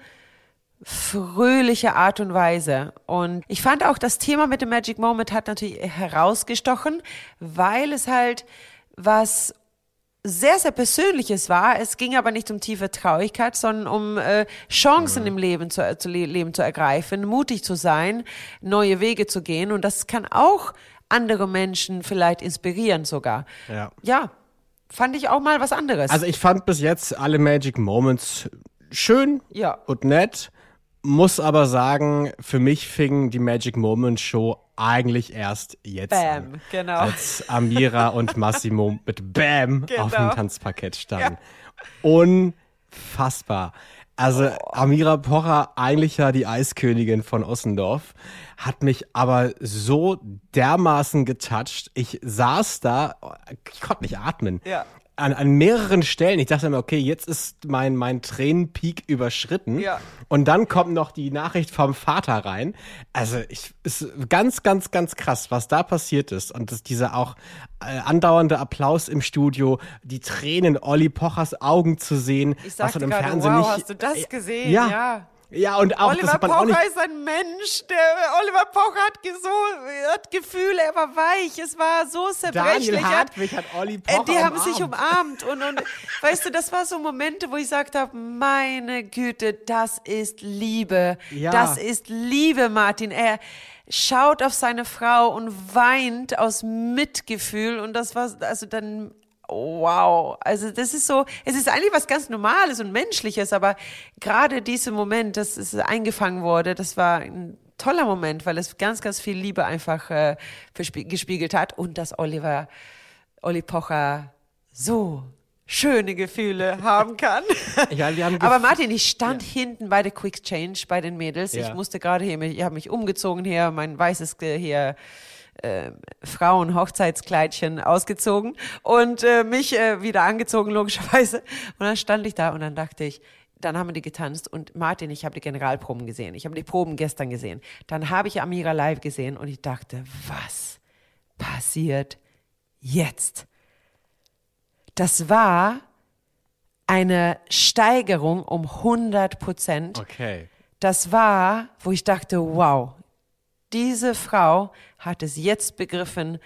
fröhliche Art und Weise. Und ich fand auch, das Thema mit dem Magic Moment hat natürlich herausgestochen, weil es halt was sehr, sehr Persönliches war. Es ging aber nicht um tiefe Traurigkeit, sondern um äh, Chancen im Leben zu, zu le Leben zu ergreifen, mutig zu sein, neue Wege zu gehen. Und das kann auch andere Menschen vielleicht inspirieren sogar. Ja. Ja, fand ich auch mal was anderes. Also ich fand bis jetzt alle Magic Moments schön Ja. und nett, muss aber sagen, für mich fing die Magic Moment Show eigentlich erst jetzt Bam, an. genau. Als Amira und Massimo mit Bam auf dem Genau. Tanzparkett standen. Unfassbar. Also Amira Pocher, eigentlich ja die Eiskönigin von Ossendorf, hat mich aber so dermaßen getoucht. Ich saß da, ich konnte nicht atmen. Ja. An, an mehreren Stellen. Ich dachte mir, okay, jetzt ist mein, mein Tränenpeak überschritten. Ja. Und dann kommt noch die Nachricht vom Vater rein. Also ich ist ganz, ganz, ganz krass, was da passiert ist. Und das, dieser auch äh, andauernde Applaus im Studio, die Tränen Olli Pochers Augen zu sehen, Ich was man im gerade, Fernsehen wow, nicht. hast du das gesehen? Ja. Ja. Ja, und auch, Oliver. Pocher ist ein Mensch. Der Oliver Pocher hat, so, hat Gefühle, er war weich. Es war so zerbrechlich. Daniel Er hat- Hartwig hat Olli Äh, Pocher die haben sich umarmt. umarmt und, und weißt du, das war so Momente, wo ich gesagt habe, meine Güte, das ist Liebe. Ja. Das ist Liebe, Martin. Er schaut auf seine Frau und weint aus Mitgefühl und das war also dann Wow, also das ist so, es ist eigentlich was ganz Normales und Menschliches, aber gerade dieser Moment, dass es eingefangen wurde, das war ein toller Moment, weil es ganz, ganz viel Liebe einfach äh, gespiegelt hat und dass Oliver, Olli Pocher so schöne Gefühle haben kann. Ja, wir haben Aber Martin, ich stand hinten bei der Quick Change bei den Mädels. Ja. Ich musste gerade hier, ich habe mich umgezogen hier, mein weißes äh, hier äh, Frauen-Hochzeitskleidchen ausgezogen und äh, mich äh, wieder angezogen, logischerweise. Und dann stand ich da und dann dachte ich, dann haben wir die getanzt und Martin, ich habe die Generalproben gesehen. Ich habe die Proben gestern gesehen. Dann habe ich Amira live gesehen und ich dachte, was passiert jetzt? Das war eine Steigerung um 100 Prozent. Okay. Das war, wo ich dachte, wow, diese Frau hat es jetzt begriffen,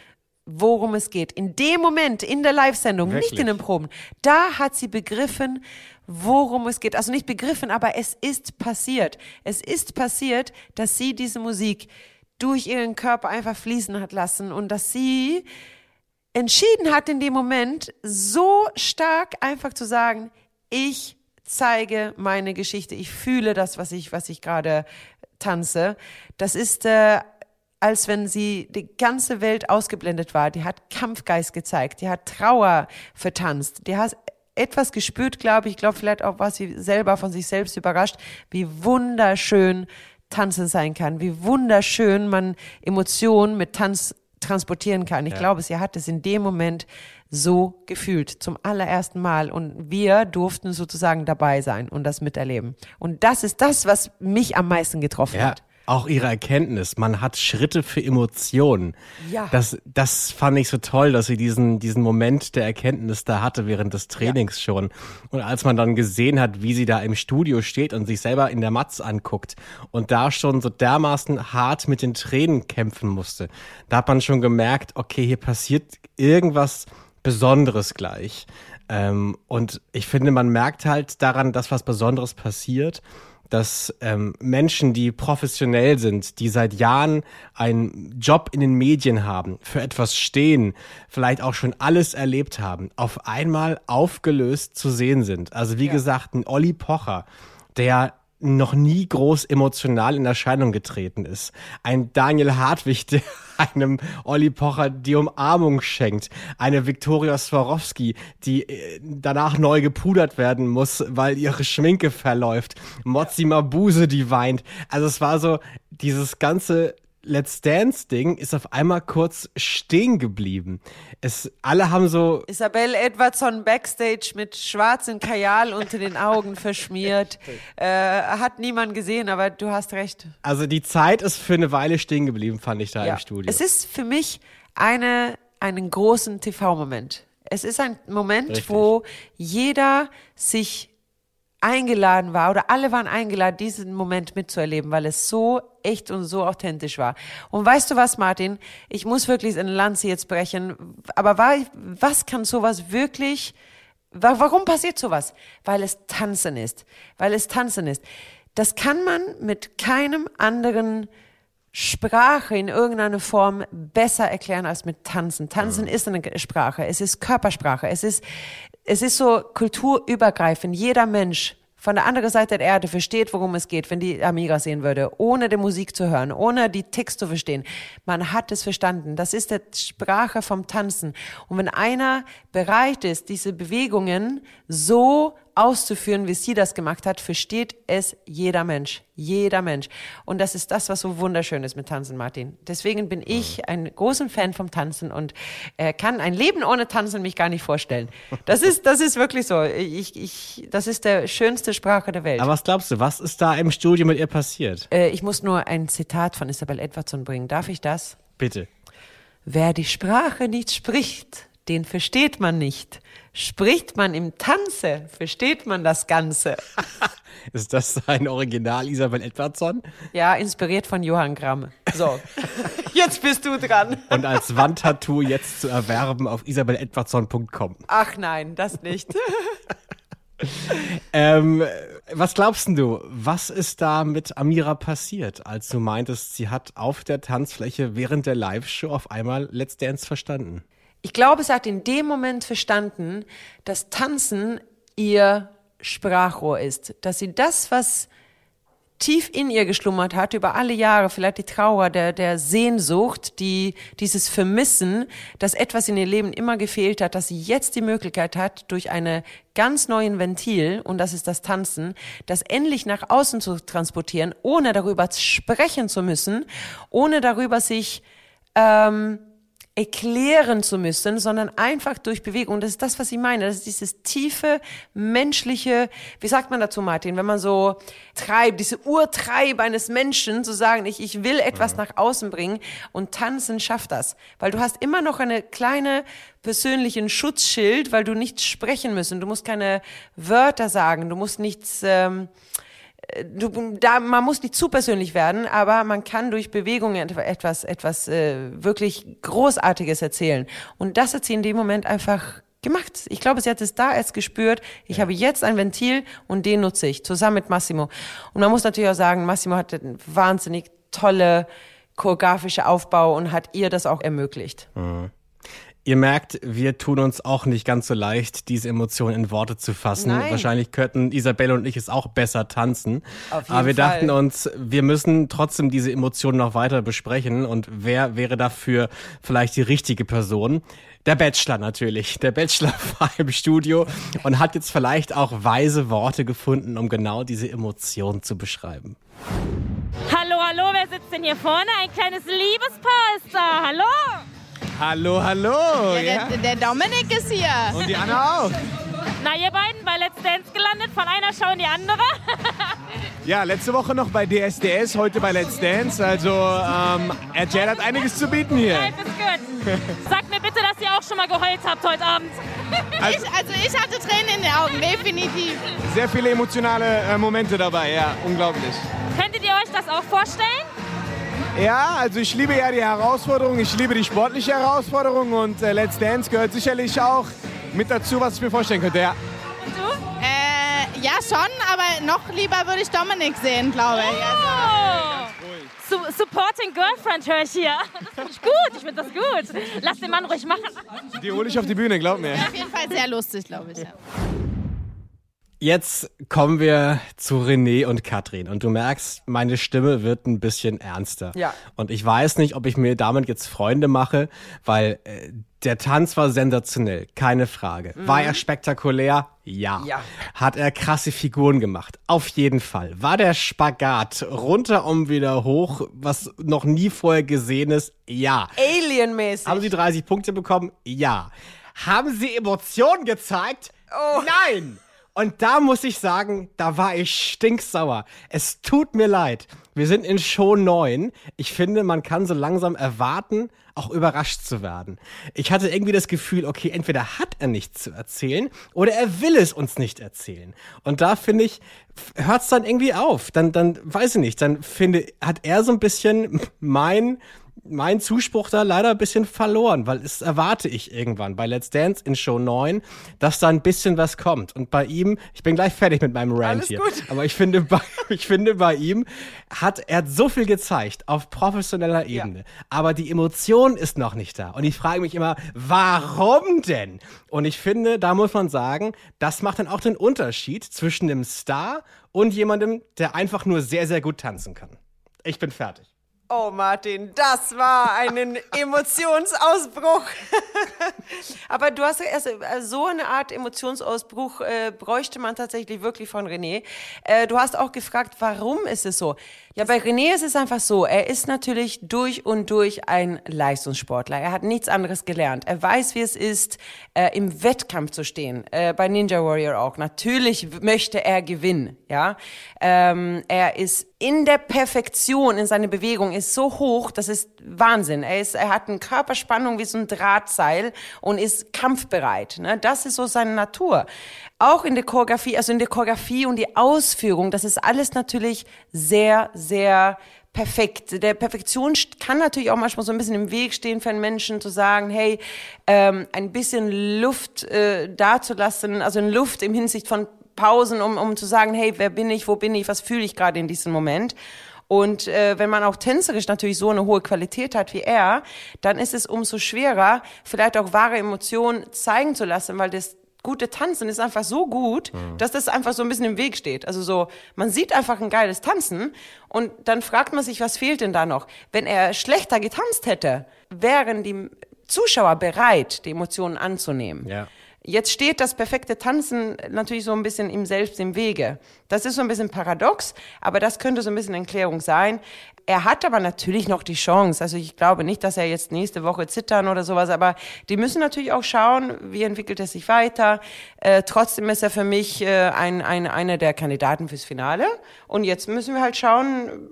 worum es geht. In dem Moment, in der Live-Sendung, nicht in den Proben, da hat sie begriffen, worum es geht. Also nicht begriffen, aber es ist passiert. Es ist passiert, dass sie diese Musik durch ihren Körper einfach fließen hat lassen und dass sie entschieden hat in dem Moment so stark einfach zu sagen, ich zeige meine Geschichte, ich fühle das, was ich, was ich gerade tanze. Das ist, äh, als wenn sie die ganze Welt ausgeblendet war. Die hat Kampfgeist gezeigt, die hat Trauer vertanzt, die hat etwas gespürt, glaube ich. Ich glaube, vielleicht auch war sie selber von sich selbst überrascht, wie wunderschön Tanzen sein kann, wie wunderschön man Emotionen mit Tanz transportieren kann. Ich glaube, sie hat es in dem Moment so gefühlt, zum allerersten Mal. Und wir durften sozusagen dabei sein und das miterleben. Und das ist das, was mich am meisten getroffen Ja, hat. auch ihre Erkenntnis. Man hat Schritte für Emotionen. Ja. Das, das fand ich so toll, dass sie diesen, diesen Moment der Erkenntnis da hatte während des Trainings schon. Und als man dann gesehen hat, wie sie da im Studio steht und sich selber in der Matz anguckt und da schon so dermaßen hart mit den Tränen kämpfen musste, da hat man schon gemerkt, okay, hier passiert irgendwas Besonderes gleich. Ähm, und ich finde, man merkt halt daran, dass was Besonderes passiert dass ähm, Menschen, die professionell sind, die seit Jahren einen Job in den Medien haben, für etwas stehen, vielleicht auch schon alles erlebt haben, auf einmal aufgelöst zu sehen sind. Also wie gesagt, ein Olli Pocher, der noch nie groß emotional in Erscheinung getreten ist. Ein Daniel Hartwig, der einem Olli Pocher die Umarmung schenkt. Eine Viktoria Swarovski, die äh, danach neu gepudert werden muss, weil ihre Schminke verläuft. Mozzi Mabuse, die weint. Also es war so, dieses ganze Let's Dance Ding ist auf einmal kurz stehen geblieben. Es, alle haben so, Isabel Edwardson backstage mit schwarzem Kajal unter den Augen verschmiert. Äh, hat niemand gesehen, aber du hast recht. also die Zeit ist für eine Weile stehen geblieben, fand ich da im Studio. Es ist für mich eine, einen großen TV-Moment. Es ist ein Moment, Richtig. wo jeder sich eingeladen war oder alle waren eingeladen, diesen Moment mitzuerleben, weil es so echt und so authentisch war. Und weißt du was, Martin? Ich muss wirklich eine Lanze jetzt brechen. Aber war, was kann sowas wirklich, wa- warum passiert sowas? Weil es Tanzen ist. Weil es Tanzen ist. Das kann man mit keinem anderen Sprache in irgendeiner Form besser erklären als mit Tanzen. Tanzen ist eine Sprache, es ist Körpersprache, es ist, es ist so kulturübergreifend. Jeder Mensch von der anderen Seite der Erde versteht, worum es geht, wenn die Amiga sehen würde, ohne die Musik zu hören, ohne die Text zu verstehen. Man hat es verstanden. Das ist die Sprache vom Tanzen. Und wenn einer bereit ist, diese Bewegungen so auszuführen, wie sie das gemacht hat, versteht es jeder Mensch. Jeder Mensch. Und das ist das, was so wunderschön ist mit Tanzen, Martin. Deswegen bin ich ein großer Fan vom Tanzen und äh, kann ein Leben ohne Tanzen mich gar nicht vorstellen. Das ist, das ist wirklich so. Ich, ich, das ist der schönste Sprache der Welt. Aber was glaubst du, was ist da im Studio mit ihr passiert? äh, ich muss nur ein Zitat von Isabel Edwardson bringen. Darf ich das? Bitte. Wer die Sprache nicht spricht, den versteht man nicht. Spricht man im Tanze, versteht man das Ganze. Ist das ein Original Isabel Edwardson? Ja, inspiriert von Johann Gramm. So, jetzt bist du dran. Und als Wandtattoo jetzt zu erwerben auf isabeledwardson.com. Ach nein, das nicht. Ähm, was glaubst denn du, was ist da mit Amira passiert, als du meintest, sie hat auf der Tanzfläche während der Live-Show auf einmal Let's Dance verstanden? Ich glaube, sie hat in dem Moment verstanden, dass Tanzen ihr Sprachrohr ist. Dass sie das, was tief in ihr geschlummert hat, über alle Jahre, vielleicht die Trauer, der, der Sehnsucht, die, dieses Vermissen, dass etwas in ihr Leben immer gefehlt hat, dass sie jetzt die Möglichkeit hat, durch eine ganz neuen Ventil, und das ist das Tanzen, das endlich nach außen zu transportieren, ohne darüber sprechen zu müssen, ohne darüber sich, ähm, erklären zu müssen, sondern einfach durch Bewegung. Das ist das, was ich meine. Das ist dieses tiefe, menschliche, wie sagt man dazu, Martin, wenn man so treibt, diese Urtreib eines Menschen, zu sagen, ich, ich will etwas nach außen bringen und tanzen schafft das. Weil du hast immer noch eine kleine persönlichen Schutzschild, weil du nichts sprechen müssen. Du musst keine Wörter sagen, du musst nichts, ähm, du, da, man muss nicht zu persönlich werden, aber man kann durch Bewegungen etwas, etwas äh, wirklich Großartiges erzählen. Und das hat sie in dem Moment einfach gemacht. Ich glaube, sie hat es da erst gespürt. Ich habe jetzt ein Ventil und den nutze ich zusammen mit Massimo. Und man muss natürlich auch sagen, Massimo hat einen wahnsinnig tolle choreografische Aufbau und hat ihr das auch ermöglicht. Mhm. Ihr merkt, wir tun uns auch nicht ganz so leicht, diese Emotionen in Worte zu fassen. Nein. Wahrscheinlich könnten Isabelle und ich es auch besser tanzen. Auf jeden Aber wir Fall. dachten uns, wir müssen trotzdem diese Emotionen noch weiter besprechen. Und wer wäre dafür vielleicht die richtige Person? Der Bachelor natürlich. Der Bachelor war im Studio und hat jetzt vielleicht auch weise Worte gefunden, um genau diese Emotionen zu beschreiben. Hallo, hallo, wer sitzt denn hier vorne? Ein kleines Liebespaar ist da. Hallo? Hallo, hallo. Der, der Dominik ist hier. Und die Anna auch. Na, ihr beiden bei Let's Dance gelandet, von einer Show in die andere. Ja, letzte Woche noch bei DSDS, heute bei Let's Dance. Also ähm, RTL hat einiges zu bieten hier. Life is good. Sagt mir bitte, dass ihr auch schon mal geheult habt heute Abend. Ich, also ich hatte Tränen in den Augen, definitiv. Sehr viele emotionale äh, Momente dabei, ja, unglaublich. Könntet ihr euch das auch vorstellen? Ja, also ich liebe ja die Herausforderung, ich liebe die sportliche Herausforderung und äh, Let's Dance gehört sicherlich auch mit dazu, was ich mir vorstellen könnte. Ja. Äh, ja, schon, aber noch lieber würde ich Dominik sehen, glaube ich. Oh. Su supporting Girlfriend höre ich hier. Das finde ich gut, ich finde das gut. Lass den Mann ruhig machen. Die hole ich auf die Bühne, glaub mir. Auf jeden Fall sehr lustig, glaube ich. Ja. Jetzt kommen wir zu René und Katrin und du merkst, meine Stimme wird ein bisschen ernster. Ja. Und ich weiß nicht, ob ich mir damit jetzt Freunde mache, weil äh, der Tanz war sensationell, keine Frage. War er spektakulär? Ja. Mhm. Ja. Hat er krasse Figuren gemacht? Auf jeden Fall. War der Spagat runter um wieder hoch, was noch nie vorher gesehen ist? Ja. Alienmäßig. Haben sie 30 Punkte bekommen? Ja. Haben sie Emotionen gezeigt? Oh. Nein! Und da muss ich sagen, da war ich stinksauer. Es tut mir leid. Wir sind in Show 9. Ich finde, man kann so langsam erwarten, auch überrascht zu werden. Ich hatte irgendwie das Gefühl, okay, entweder hat er nichts zu erzählen oder er will es uns nicht erzählen. Und da finde ich, hört's dann irgendwie auf. Dann, dann, weiß ich nicht, dann finde, hat er so ein bisschen mein, mein Zuspruch da leider ein bisschen verloren, weil es erwarte ich irgendwann bei Let's Dance in Show 9, dass da ein bisschen was kommt. Und bei ihm, ich bin gleich fertig mit meinem Rant hier, aber ich finde, bei, ich finde bei ihm hat er hat so viel gezeigt auf professioneller Ebene, aber die Emotion ist noch nicht da. Und ich frage mich immer, warum denn? Und ich finde, da muss man sagen, das macht dann auch den Unterschied zwischen dem Star und jemandem, der einfach nur sehr, sehr gut tanzen kann. Ich bin fertig. Oh, Martin, das war ein Emotionsausbruch. Aber du hast erst äh, so eine Art Emotionsausbruch äh, bräuchte man tatsächlich wirklich von René. Äh, du hast auch gefragt, warum ist es so? Ja, bei René ist es einfach so. Er ist natürlich durch und durch ein Leistungssportler. Er hat nichts anderes gelernt. Er weiß, wie es ist, äh, im Wettkampf zu stehen. Äh, bei Ninja Warrior auch. Natürlich möchte er gewinnen. Ja, ähm, er ist in der Perfektion in seiner Bewegung ist so hoch, das ist Wahnsinn. Er ist, er hat eine Körperspannung wie so ein Drahtseil und ist kampfbereit. Ne? Das ist so seine Natur. Auch in der Choreografie, also in der Choreografie und die Ausführung, das ist alles natürlich sehr, sehr perfekt. Der Perfektion kann natürlich auch manchmal so ein bisschen im Weg stehen für einen Menschen zu sagen, hey, ähm, ein bisschen Luft äh, dazulassen, also Luft im Hinsicht von Pausen, um, um zu sagen, hey, wer bin ich, wo bin ich, was fühle ich gerade in diesem Moment. Und äh, wenn man auch tänzerisch natürlich so eine hohe Qualität hat wie er, dann ist es umso schwerer, vielleicht auch wahre Emotionen zeigen zu lassen, weil das gute Tanzen ist einfach so gut, dass das einfach so ein bisschen im Weg steht. Also so, man sieht einfach ein geiles Tanzen und dann fragt man sich, was fehlt denn da noch? Wenn er schlechter getanzt hätte, wären die Zuschauer bereit, die Emotionen anzunehmen. Ja. Jetzt steht das perfekte Tanzen natürlich so ein bisschen ihm selbst im Wege. Das ist so ein bisschen paradox, aber das könnte so ein bisschen Erklärung sein. Er hat aber natürlich noch die Chance. Also ich glaube nicht, dass er jetzt nächste Woche zittern oder sowas, aber die müssen natürlich auch schauen, wie entwickelt er sich weiter. Äh, trotzdem ist er für mich äh, ein, ein, einer der Kandidaten fürs Finale. Und jetzt müssen wir halt schauen,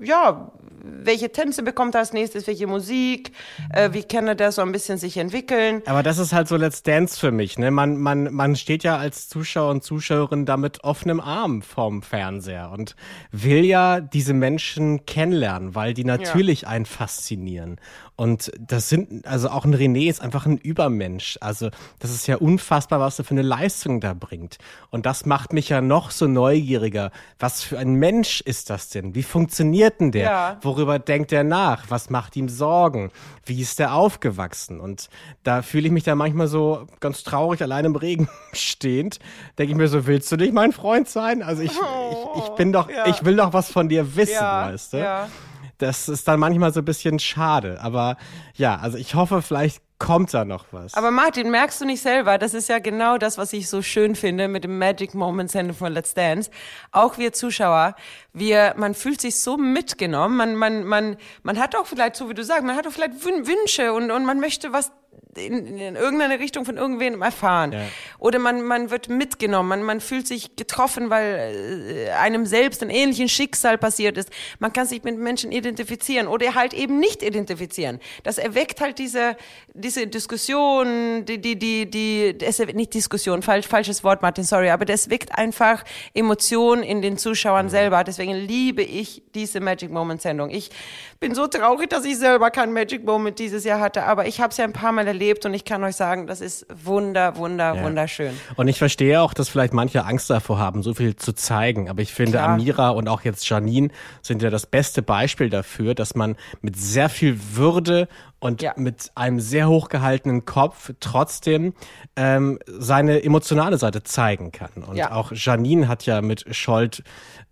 ja, welche Tänze bekommt er als nächstes, welche Musik, äh, wie kann er das so ein bisschen sich entwickeln. Aber das ist halt so Let's Dance für mich, ne? Man, man, man steht ja als Zuschauer und Zuschauerin da mit offenem Arm vorm Fernseher und will ja diese Menschen kennenlernen, weil die natürlich ja. einen faszinieren. Und das sind, also auch ein René ist einfach ein Übermensch. Also das ist ja unfassbar, was er für eine Leistung da bringt. Und das macht mich ja noch so neugieriger. Was für ein Mensch ist das denn? Wie funktioniert denn der? Ja. Worüber denkt er nach? Was macht ihm Sorgen? Wie ist der aufgewachsen? Und da fühle ich mich da manchmal so ganz traurig allein im Regen stehend. Denke ich mir so, willst du nicht mein Freund sein? Also ich, ich, ich bin doch, ja. ich will doch was von dir wissen, ja. weißt du? Ja das ist dann manchmal so ein bisschen schade. Aber ja, also ich hoffe, vielleicht kommt da noch was. Aber Martin, merkst du nicht selber, das ist ja genau das, was ich so schön finde mit dem Magic Moment Sendung von Let's Dance. Auch wir Zuschauer, wir, man fühlt sich so mitgenommen, man, man, man, man hat auch vielleicht, so wie du sagst, man hat auch vielleicht Wünsche und, und man möchte was in, in irgendeine Richtung von irgendwem erfahren. Ja. Oder man, man wird mitgenommen, man, man fühlt sich getroffen, weil äh, einem selbst ein ähnliches Schicksal passiert ist. Man kann sich mit Menschen identifizieren oder halt eben nicht identifizieren. Das erweckt halt diese, diese Diskussion, die, die, die, die, es nicht Diskussion, falsch, falsches Wort, Martin, sorry, aber das weckt einfach Emotionen in den Zuschauern mhm. selber. Deswegen liebe ich diese Magic Moment Sendung. Ich bin so traurig, dass ich selber kein Magic Moment dieses Jahr hatte, aber ich habe es ja ein paar Mal erlebt und ich kann euch sagen, das ist wunder, wunder, ja. wunderschön. Und ich verstehe auch, dass vielleicht manche Angst davor haben, so viel zu zeigen. Aber ich finde, Klar. Amira und auch jetzt Janine sind ja das beste Beispiel dafür, dass man mit sehr viel Würde und ja. mit einem sehr hochgehaltenen Kopf trotzdem ähm, seine emotionale Seite zeigen kann. Und ja. auch Janine hat ja mit Scholt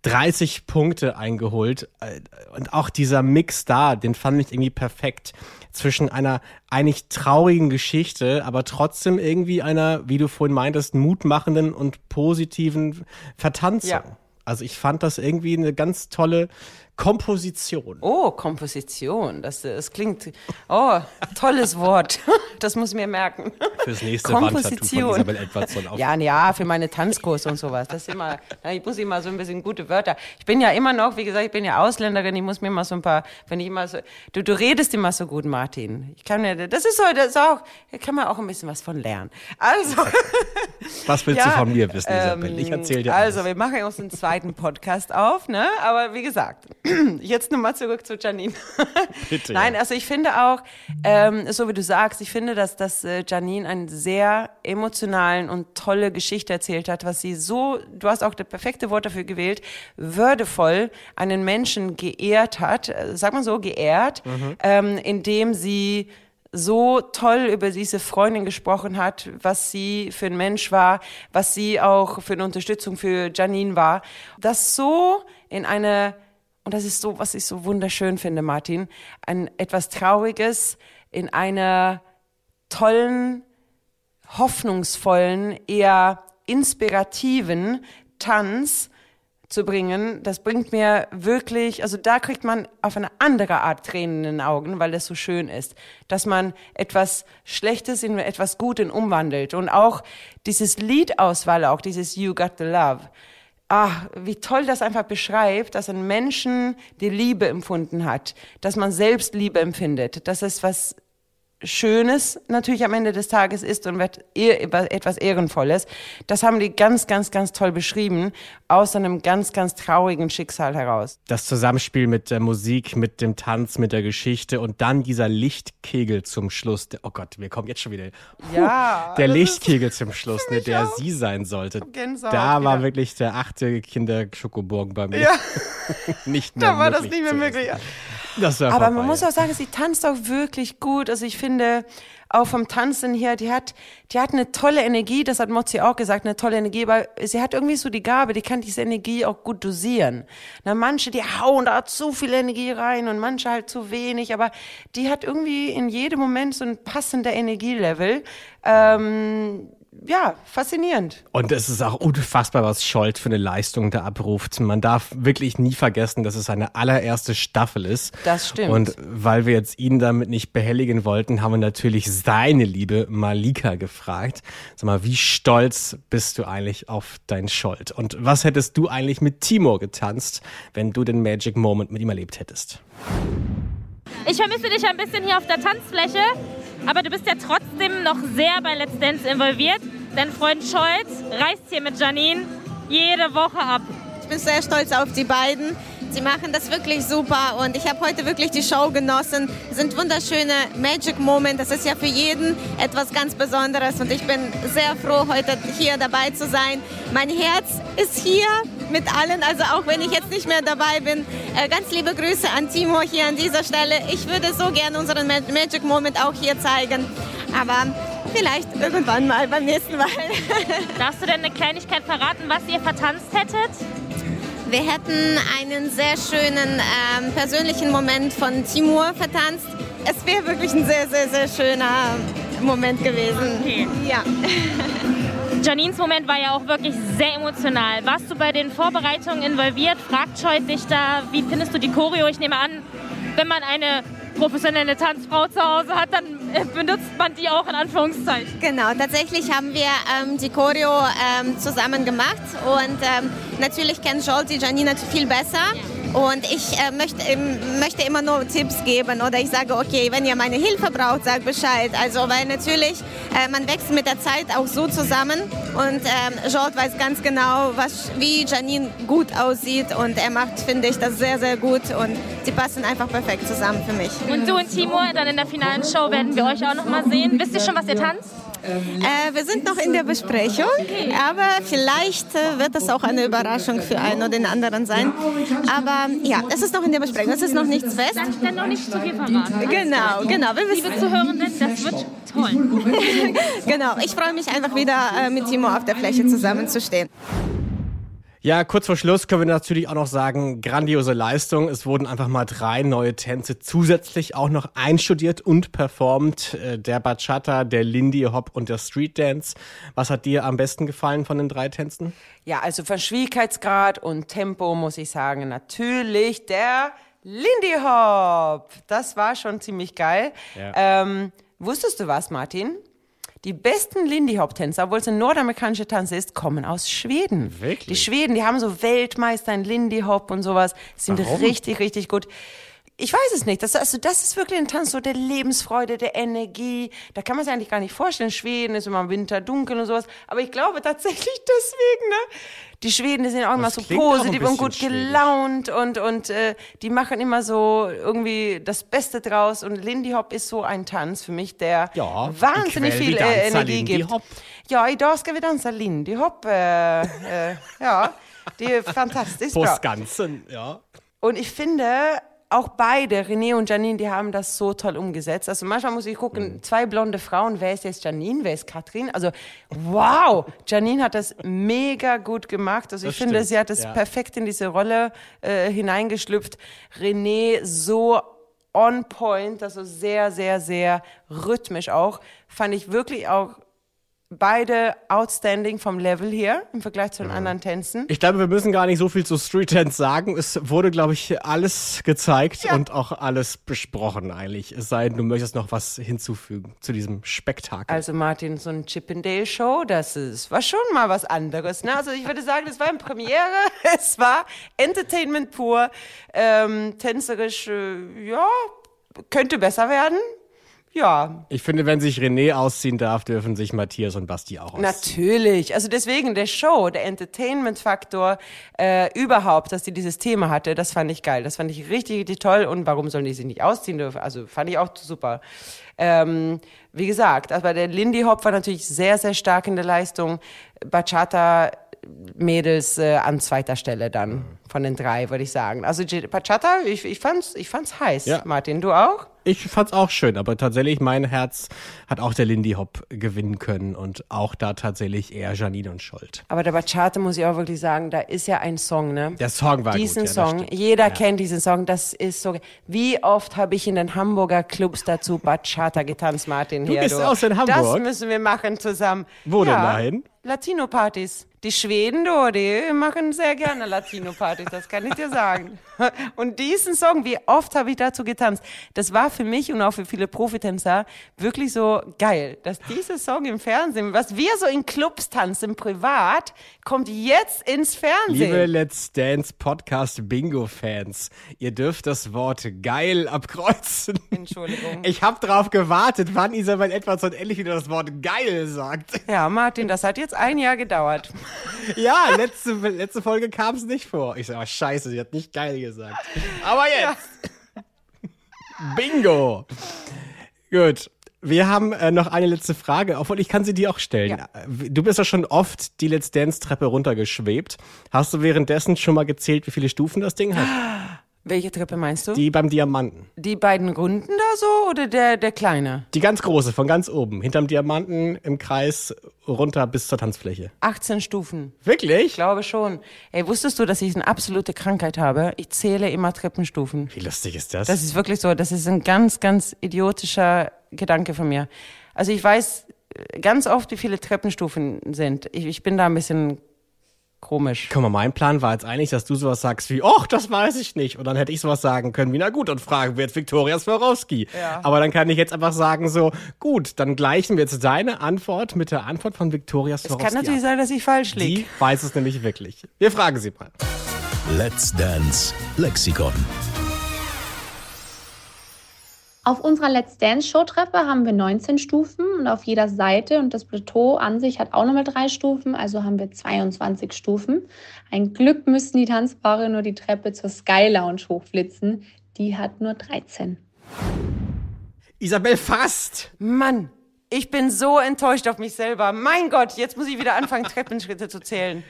30 Punkte eingeholt. Äh, und auch dieser Mix da, den fand ich irgendwie perfekt zwischen einer eigentlich traurigen Geschichte, aber trotzdem irgendwie einer, wie du vorhin meintest, mutmachenden und positiven Vertanzung. Ja. Also ich fand das irgendwie eine ganz tolle Komposition. Oh, Komposition. Das, das klingt, oh, tolles Wort. Das muss ich mir merken. Fürs nächste Komposition. von Edwardson auf. Ja, ja, für meine Tanzkurse und sowas. Das ist immer, ich muss immer so ein bisschen gute Wörter. Ich bin ja immer noch, wie gesagt, ich bin ja Ausländerin. Ich muss mir immer so ein paar, wenn ich immer so, du, du redest immer so gut, Martin. Ich kann mir, das ist so, das ist auch, da kann man auch ein bisschen was von lernen. Also. Was willst ja, du von mir wissen, Isabel? Ich erzähle dir Also, alles. wir machen uns einen zweiten Podcast auf, ne? Aber wie gesagt, Jetzt nochmal zurück zu Janine. Bitte. Nein, also ich finde auch, ähm, so wie du sagst, ich finde, dass, dass äh, Janine einen sehr emotionalen und tolle Geschichte erzählt hat, was sie so, du hast auch das perfekte Wort dafür gewählt, würdevoll einen Menschen geehrt hat, äh, sag mal so, geehrt, mhm. ähm, indem sie so toll über diese Freundin gesprochen hat, was sie für ein Mensch war, was sie auch für eine Unterstützung für Janine war. Das so in eine und das ist so, was ich so wunderschön finde, Martin, ein etwas Trauriges in einer tollen, hoffnungsvollen, eher inspirativen Tanz zu bringen, das bringt mir wirklich, also da kriegt man auf eine andere Art Tränen in den Augen, weil das so schön ist, dass man etwas Schlechtes in etwas Gutes umwandelt. Und auch dieses Liedauswahl, auch dieses You Got the Love, ah, wie toll das einfach beschreibt, dass ein Menschen die Liebe empfunden hat, dass man selbst Liebe empfindet, dass es was Schönes natürlich am Ende des Tages ist und etwas Ehrenvolles. Das haben die ganz, ganz, ganz toll beschrieben, aus einem ganz, ganz traurigen Schicksal heraus. Das Zusammenspiel mit der Musik, mit dem Tanz, mit der Geschichte und dann dieser Lichtkegel zum Schluss. Der, oh Gott, wir kommen jetzt schon wieder. Ja. Der Lichtkegel zum Schluss, ne, der auch. sie sein sollte. Gänsehaut, da war ja. wirklich der achte Kinder-Schokoburgen bei mir. Ja. nicht mehr Da war das nicht mehr möglich. Das Aber vorbei, man muss auch sagen, sie tanzt auch wirklich gut. Also ich finde, auch vom Tanzen her, die hat, die hat eine tolle Energie, das hat Mozi auch gesagt, eine tolle Energie, aber sie hat irgendwie so die Gabe, die kann diese Energie auch gut dosieren. Na, manche, die hauen da zu viel Energie rein und manche halt zu wenig, aber die hat irgendwie in jedem Moment so ein passender Energielevel. Ähm, ja, faszinierend. Und es ist auch unfassbar, was Scholz für eine Leistung da abruft. Man darf wirklich nie vergessen, dass es seine allererste Staffel ist. Das stimmt. Und weil wir jetzt ihn damit nicht behelligen wollten, haben wir natürlich seine Liebe Malika gefragt. Sag mal, wie stolz bist du eigentlich auf dein Scholz? Und was hättest du eigentlich mit Timur getanzt, wenn du den Magic Moment mit ihm erlebt hättest? Ich vermisse dich ein bisschen hier auf der Tanzfläche, aber du bist ja trotzdem noch sehr bei Let's Dance involviert. Dein Freund Scholz reist hier mit Janine jede Woche ab. Ich bin sehr stolz auf die beiden. Sie machen das wirklich super und ich habe heute wirklich die Show genossen. Es sind wunderschöne Magic Moment. Das ist ja für jeden etwas ganz Besonderes und ich bin sehr froh, heute hier dabei zu sein. Mein Herz ist hier mit allen, also auch wenn ich jetzt nicht mehr dabei bin. Äh, ganz liebe Grüße an Timo hier an dieser Stelle. Ich würde so gerne unseren Magic Moment auch hier zeigen, aber vielleicht irgendwann mal beim nächsten Mal. Darfst du denn eine Kleinigkeit verraten, was ihr vertanzt hättet? Wir hätten einen sehr schönen ähm, persönlichen Moment von Timur vertanzt. Es wäre wirklich ein sehr, sehr, sehr schöner Moment gewesen. Okay. Ja. Janines Moment war ja auch wirklich sehr emotional. Warst du bei den Vorbereitungen involviert? Fragt Scholt dich da, wie findest du die Choreo? Ich nehme an, wenn man eine professionelle Tanzfrau zu Hause hat, dann äh, benutzt man die auch in Anführungszeichen. Genau, tatsächlich haben wir ähm, die Choreo ähm, zusammen gemacht und ähm, natürlich kennt Joel die Janina viel besser. Und ich äh, möchte, ähm, möchte immer nur Tipps geben oder ich sage, okay, wenn ihr meine Hilfe braucht, sagt Bescheid. Also, weil natürlich, äh, man wächst mit der Zeit auch so zusammen und ähm, George weiß ganz genau, was, wie Janine gut aussieht und er macht, finde ich, das sehr, sehr gut und sie passen einfach perfekt zusammen für mich. Und du und Timur, dann in der finalen Show werden wir euch auch noch mal sehen. Wisst ihr schon, was ihr tanzt? Äh, wir sind noch in der Besprechung, aber vielleicht äh, wird das auch eine Überraschung für einen oder den anderen sein. Aber ja, es ist noch in der Besprechung, es ist noch nichts fest. Darf ich dann noch nicht zu viel verraten? Genau, genau. Wir Liebe Zuhörenden, das wird toll. genau, ich freue mich einfach wieder äh, mit Timo auf der Fläche zusammenzustehen. Ja, kurz vor Schluss können wir natürlich auch noch sagen, grandiose Leistung. Es wurden einfach mal drei neue Tänze zusätzlich auch noch einstudiert und performt. Äh, der Bachata, der Lindy Hop und der Street Dance. Was hat dir am besten gefallen von den drei Tänzen? Ja, also von Schwierigkeitsgrad und Tempo muss ich sagen, natürlich der Lindy Hop. Das war schon ziemlich geil. Ja. Ähm, wusstest du was, Martin? Die besten Lindy Hop Tänzer, obwohl es ein nordamerikanischer Tanz ist, kommen aus Schweden. Wirklich? Die Schweden, die haben so Weltmeister in Lindy Hop und sowas, sind Warum? richtig, richtig gut. Ich weiß es nicht. Das, also das ist wirklich ein Tanz so der Lebensfreude, der Energie. Da kann man sich eigentlich gar nicht vorstellen. Schweden ist immer im Winter dunkel und sowas. Aber ich glaube tatsächlich deswegen, ne? Die Schweden, die sind auch immer Das so positiv und gut schwedisch. gelaunt und, und äh, die machen immer so irgendwie das Beste draus. Und Lindy Hop ist so ein Tanz für mich, der Ja, wahnsinnig viel vi äh, Energie Lindy gibt. Hop. Ja, idag ska vi dansa Lindy Hop. Äh, äh, ja, die fantastisch På bra. Skansen, ja. Und ich finde, auch beide, René und Janine, die haben das so toll umgesetzt. Also manchmal muss ich gucken, zwei blonde Frauen, wer ist jetzt Janine, wer ist Katrin? Also wow, Janine hat das mega gut gemacht. Also ich Das finde, stimmt, sie hat es ja. perfekt in diese Rolle äh, hineingeschlüpft. René so on point, also sehr, sehr, sehr rhythmisch auch. Fand ich wirklich auch beide outstanding vom Level hier im Vergleich zu den anderen Tänzen. Ich glaube, wir müssen gar nicht so viel zu Street Dance sagen. Es wurde, glaube ich, alles gezeigt und auch alles besprochen eigentlich. Es sei denn, du möchtest noch was hinzufügen zu diesem Spektakel. Also Martin, so ein Chippendale Show, das ist, war schon mal was anderes. Ne? Also ich würde sagen, das war eine Premiere, es war Entertainment pur, ähm, tänzerisch, äh, ja, könnte besser werden. Ja, ich finde, wenn sich René ausziehen darf, dürfen sich Matthias und Basti auch ausziehen. natürlich. Also deswegen der Show, der Entertainment-Faktor äh, überhaupt, dass die dieses Thema hatte, das fand ich geil. Das fand ich richtig, richtig toll. Und warum sollen die sich nicht ausziehen dürfen? Also fand ich auch super. Ähm, wie gesagt, aber der Lindy Hop war natürlich sehr, sehr stark in der Leistung. Bachata Mädels äh, an zweiter Stelle dann von den drei, würde ich sagen. Also Bachata, ich, ich fand's, ich fand's heiß. Ja. Martin, du auch? Ich fand's auch schön, aber tatsächlich mein Herz hat auch der Lindy Hop gewinnen können und auch da tatsächlich eher Janine und Scholt. Aber der Bachata muss ich auch wirklich sagen, da ist ja ein Song, ne? Der Song war diesen gut. ja, Song, jeder Ja. kennt diesen Song, das ist so. Wie oft habe ich in den Hamburger Clubs dazu Bachata getanzt, Martin? Du hier, bist aus in Hamburg? Das müssen wir machen zusammen. Wo denn ja, dahin? Latino-Partys. Die Schweden, du, die machen sehr gerne Latino-Partys, das kann ich dir sagen. Und diesen Song, wie oft habe ich dazu getanzt? Das war für mich und auch für viele Profitänzer wirklich so geil, dass dieser Song im Fernsehen, was wir so in Clubs tanzen, privat, kommt jetzt ins Fernsehen. Liebe Let's Dance Podcast Bingo-Fans, ihr dürft das Wort geil abkreuzen. Entschuldigung. Ich habe drauf gewartet, wann Isabel Edwards und endlich wieder das Wort geil sagt. Ja, Martin, das hat jetzt ein Jahr gedauert. Ja, letzte, letzte Folge kam es nicht vor. Ich sag, oh, scheiße, sie hat nicht geil gesagt. Aber jetzt. Bingo. Gut. Wir haben äh, noch eine letzte Frage, obwohl ich kann sie dir auch stellen. Ja. Äh, Du bist ja schon oft die Let's Dance Treppe runtergeschwebt. Hast du währenddessen schon mal gezählt, wie viele Stufen das Ding hat? Welche Treppe meinst du? Die beim Diamanten. Die beiden Runden da so oder der, der kleine? Die ganz große, von ganz oben. Hinterm Diamanten im Kreis runter bis zur Tanzfläche. 18 Stufen. Wirklich? Ich glaube schon. Ey, wusstest du, dass ich eine absolute Krankheit habe? Ich zähle immer Treppenstufen. Wie lustig ist das? Das ist wirklich so. Das ist ein ganz, ganz idiotischer Gedanke von mir. Also ich weiß äh, ganz oft, wie viele Treppenstufen sind. Ich, ich bin da ein bisschen komisch. Guck mal, mein Plan war jetzt eigentlich, dass du sowas sagst wie, ach, das weiß ich nicht. Und dann hätte ich sowas sagen können wie, na gut, und fragen wir jetzt Viktoria Swarovski. Ja. Aber dann kann ich jetzt einfach sagen so, gut, dann gleichen wir jetzt deine Antwort mit der Antwort von Viktoria Es Swarovski kann natürlich ab. sein, dass ich falsch liege. Sie weiß es nämlich wirklich. Wir fragen sie mal. Let's Dance Lexikon. Auf unserer Let's Dance Showtreppe haben wir 19 Stufen und auf jeder Seite und das Plateau an sich hat auch nochmal drei Stufen, also haben wir 22 Stufen. Ein Glück müssten die Tanzpaare nur die Treppe zur Sky Lounge hochflitzen. Die hat nur 13. Isabel fast. Mann, ich bin so enttäuscht auf mich selber. Mein Gott, jetzt muss ich wieder anfangen, Treppenschritte zu zählen.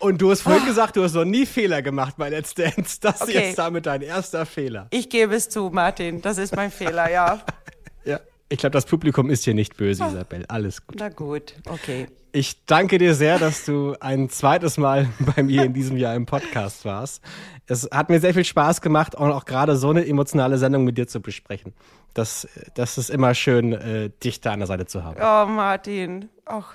Und du hast vorhin gesagt, du hast noch nie Fehler gemacht bei Let's Dance. Das ist Okay. jetzt damit dein erster Fehler. Ich gebe es zu, Martin. Das ist mein Fehler, ja. Ja. Ich glaube, das Publikum ist hier nicht böse, Isabel. Alles gut. Na gut, okay. Ich danke dir sehr, dass du ein zweites Mal bei mir in diesem Jahr im Podcast warst. Es hat mir sehr viel Spaß gemacht, und auch gerade so eine emotionale Sendung mit dir zu besprechen. Das, das ist immer schön, äh, dich da an der Seite zu haben. Oh, Martin. Ach,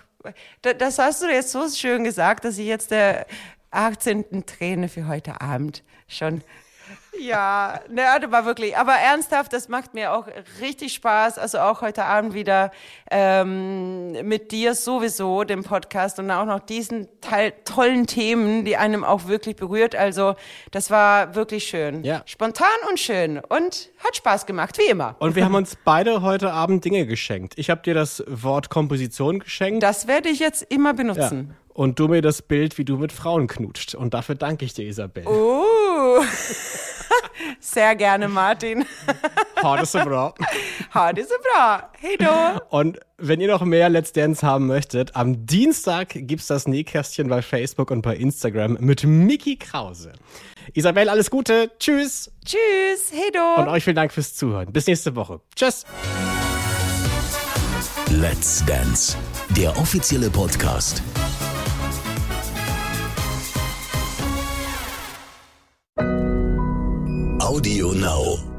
das hast du jetzt so schön gesagt, dass ich jetzt der 18. Träne für heute Abend schon. Ja, ne, das war wirklich. Aber ernsthaft, das macht mir auch richtig Spaß. Also auch heute Abend wieder ähm, mit dir sowieso, dem Podcast und auch noch diesen Teil, tollen Themen, die einem auch wirklich berührt. Also das war wirklich schön. Ja. Spontan und schön und hat Spaß gemacht, wie immer. Und wir haben uns beide heute Abend Dinge geschenkt. Ich habe dir das Wort Komposition geschenkt. Das werde ich jetzt immer ja. benutzen. Und du mir das Bild, wie du mit Frauen knutscht. Und dafür danke ich dir, Isabel. Uh. Sehr gerne, Martin. Hart ist so bra. Ha, das ist bra. Hey, du. Und wenn ihr noch mehr Let's Dance haben möchtet, am Dienstag gibt's das Nähkästchen bei Facebook und bei Instagram mit Mickey Krause. Isabel, alles Gute. Tschüss. Tschüss. Hey, du. Und euch vielen Dank fürs Zuhören. Bis nächste Woche. Tschüss. Let's Dance, der offizielle Podcast. Audio Now.